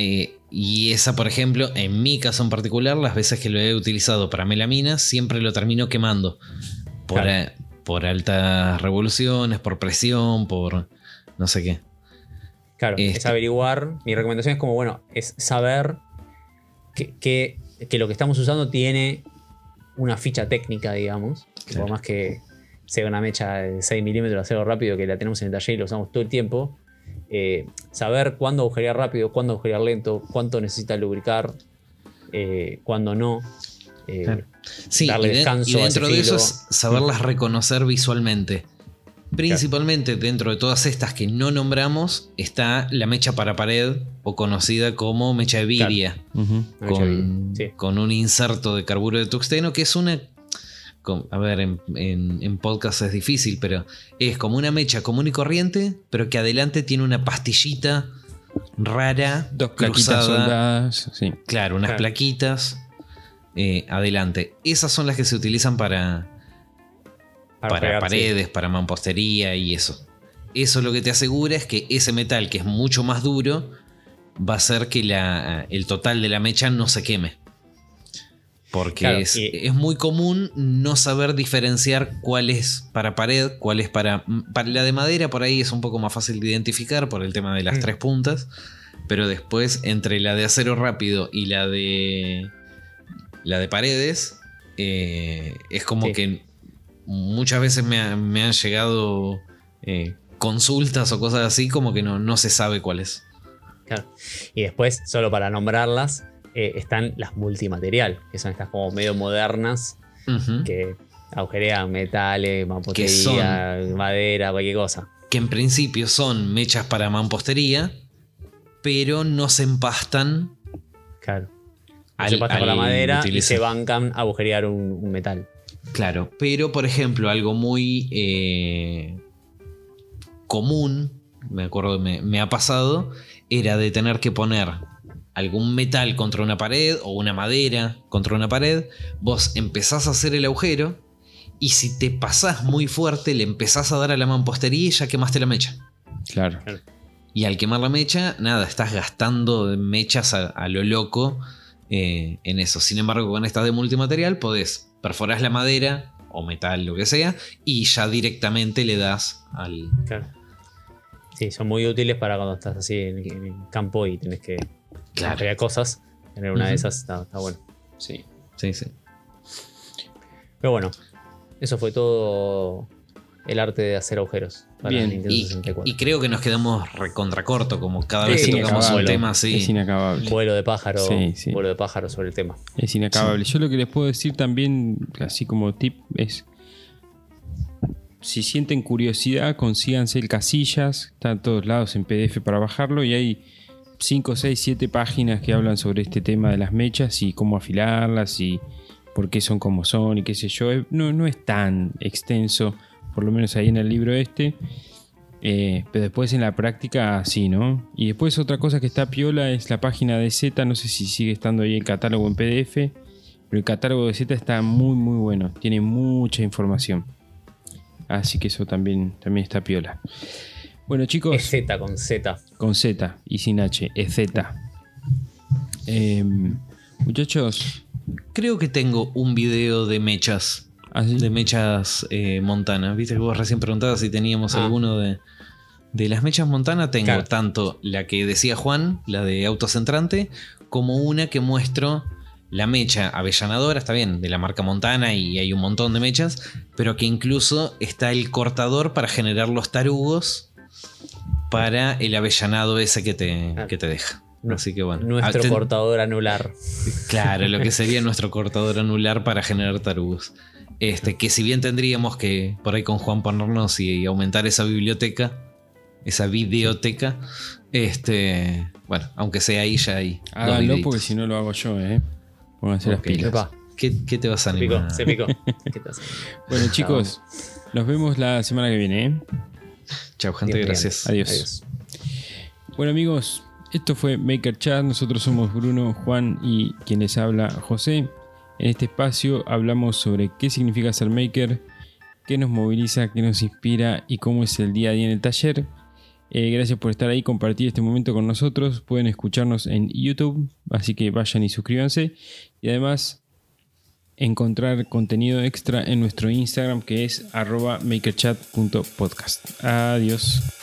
Speaker 2: Eh, y esa, por ejemplo, en mi caso en particular, las veces que lo he utilizado para melamina, siempre lo termino quemando. Por,
Speaker 3: Claro.
Speaker 2: a- por altas revoluciones, por presión, por no sé qué.
Speaker 3: Claro, es
Speaker 2: Este-
Speaker 3: averiguar. Mi recomendación es como, bueno, es saber que, que- lo que estamos usando tiene una ficha técnica, digamos.
Speaker 2: Claro.
Speaker 3: Por más que sea una mecha de 6 milímetros de acero rápido que la tenemos en el taller y lo usamos todo el tiempo. eh, saber cuándo agujerear rápido, cuándo agujerear lento, cuánto necesita lubricar, eh, cuándo no. eh,
Speaker 2: Claro. Sí,
Speaker 3: darle
Speaker 2: y, de-
Speaker 3: descanso
Speaker 2: y
Speaker 3: a ese
Speaker 2: dentro de eso
Speaker 3: filo.
Speaker 2: es saberlas reconocer visualmente. Principalmente dentro de todas estas que no nombramos está la mecha para pared o conocida como mecha de viria. Con,
Speaker 3: de- sí.
Speaker 2: con un inserto de carburo de tuxteno que es una... con- a ver, en, en- en podcast es difícil, pero es como una mecha común y corriente, pero que adelante tiene una pastillita rara,
Speaker 1: Dos plaquitas
Speaker 2: cruzada.
Speaker 1: soldadas. Sí.
Speaker 2: Claro, unas
Speaker 3: Claro.
Speaker 2: plaquitas. eh, adelante. Esas son las que se utilizan para, para, paredes, para mampostería y eso. Eso lo que te asegura es que ese metal, que es mucho más duro, va a hacer que la- el total de la mecha no se queme. Porque
Speaker 3: Claro,
Speaker 2: es,
Speaker 3: y-
Speaker 2: es muy común no saber diferenciar cuál es para pared, cuál es para, para la de madera. Por ahí es un poco más fácil de identificar por el tema de las
Speaker 3: Mm.
Speaker 2: tres puntas. Pero después, entre la de acero rápido y la de. La de paredes. eh, es como
Speaker 3: Sí.
Speaker 2: que muchas veces me, ha- me han llegado eh, consultas o cosas así, como que no, no se sabe cuál es.
Speaker 3: Claro. Y después, solo para nombrarlas, eh, están las multimaterial, que son estas como medio modernas, que agujerean metales, mampostería, madera, cualquier cosa.
Speaker 2: que en principio son mechas para mampostería, pero no se empastan.
Speaker 3: Claro.
Speaker 2: Al-
Speaker 3: se pasa con la madera y se bancan a agujerear un, un metal.
Speaker 2: Claro, pero por ejemplo, algo muy eh, común, me acuerdo, me, me ha pasado, era de tener que poner algún metal contra una pared o una madera contra una pared. Vos empezás a hacer el agujero y si te pasás muy fuerte, le empezás a dar a la mampostería y ya quemaste la mecha.
Speaker 1: Claro.
Speaker 2: Y al quemar la mecha, nada, estás gastando mechas a, a lo loco eh, en eso. Sin embargo, con esta de multimaterial podés perforar la madera o metal, lo que sea, y ya directamente le das al.
Speaker 3: Claro. Sí, son muy útiles para cuando estás así en, en el campo y tienes que
Speaker 2: Claro.
Speaker 3: agujerear cosas. Tener una de esas está, está bueno.
Speaker 2: Sí, sí, sí.
Speaker 3: Pero bueno, eso fue todo el arte de hacer agujeros para
Speaker 1: Bien,
Speaker 3: Nintendo
Speaker 2: Y,
Speaker 3: 64.
Speaker 2: y creo que nos quedamos recontracorto, como cada vez que tocamos un tema así.
Speaker 1: Es inacabable.
Speaker 3: Vuelo de pájaro,
Speaker 1: Sí, sí.
Speaker 3: vuelo de pájaro sobre el tema.
Speaker 1: Es inacabable. Yo lo que les puedo decir también, así como tip, es si sienten curiosidad, consíganse el Casillas, está en todos lados en PDF para bajarlo y hay 5, 6, 7 páginas que hablan sobre este tema de las mechas y cómo afilarlas y por qué son como son y qué sé yo. No, no es tan extenso, por lo menos ahí en el libro este. Eh, pero después en la práctica sí, ¿no? Y después otra cosa que está piola es la página de Z, no sé si sigue estando ahí el catálogo en PDF, pero el catálogo de Z está muy muy bueno, tiene mucha información. Así que eso también, también está piola. Bueno chicos,
Speaker 3: Es Z con Z.
Speaker 1: con Z y sin H, es Z. Em, muchachos,
Speaker 2: Creo que tengo un video de mechas.
Speaker 1: Así
Speaker 2: De mechas eh, Montana. Viste que vos recién preguntabas si teníamos
Speaker 3: Ah.
Speaker 2: alguno de. De las mechas Montana tengo
Speaker 3: Claro.
Speaker 2: tanto la que decía Juan, la de autocentrante, como una que muestro la mecha avellanadora, está bien, de la marca Montana y hay un montón de mechas, pero que incluso está el cortador para generar los tarugos para el avellanado ese que te,
Speaker 3: Claro.
Speaker 2: que te deja. Así que bueno.
Speaker 3: Nuestro
Speaker 2: Ah,
Speaker 3: cortador anular.
Speaker 2: Claro, lo que sería nuestro cortador anular para generar tarugos. Este, que si bien tendríamos que por ahí con Juan ponernos y, aumentar esa biblioteca, esa videoteca, este, bueno, aunque sea ahí ya
Speaker 1: háganlo
Speaker 2: videitos.
Speaker 1: porque si no lo hago yo, ¿eh? Pónganse las
Speaker 2: Ok.
Speaker 1: pilas.
Speaker 2: ¿Qué, qué te vas a
Speaker 3: se picó,
Speaker 2: animar?
Speaker 3: se picó. ¿Qué te hace?
Speaker 1: Bueno chicos, nos vemos la semana que viene, ¿eh?
Speaker 2: Chao, gente,
Speaker 3: Bien,
Speaker 2: gracias.
Speaker 1: Adiós.
Speaker 3: Adiós.
Speaker 1: Bueno amigos, esto fue Maker Chat, nosotros somos Bruno, Juan y quien les habla José. En este espacio hablamos sobre qué significa ser maker, qué nos moviliza, qué nos inspira y cómo es el día a día en el taller. Eh, gracias por estar ahí, compartir este momento con nosotros. Pueden escucharnos en YouTube, así que vayan y suscríbanse. Y además encontrar contenido extra en nuestro Instagram que es arroba makerchat.podcast. Adiós.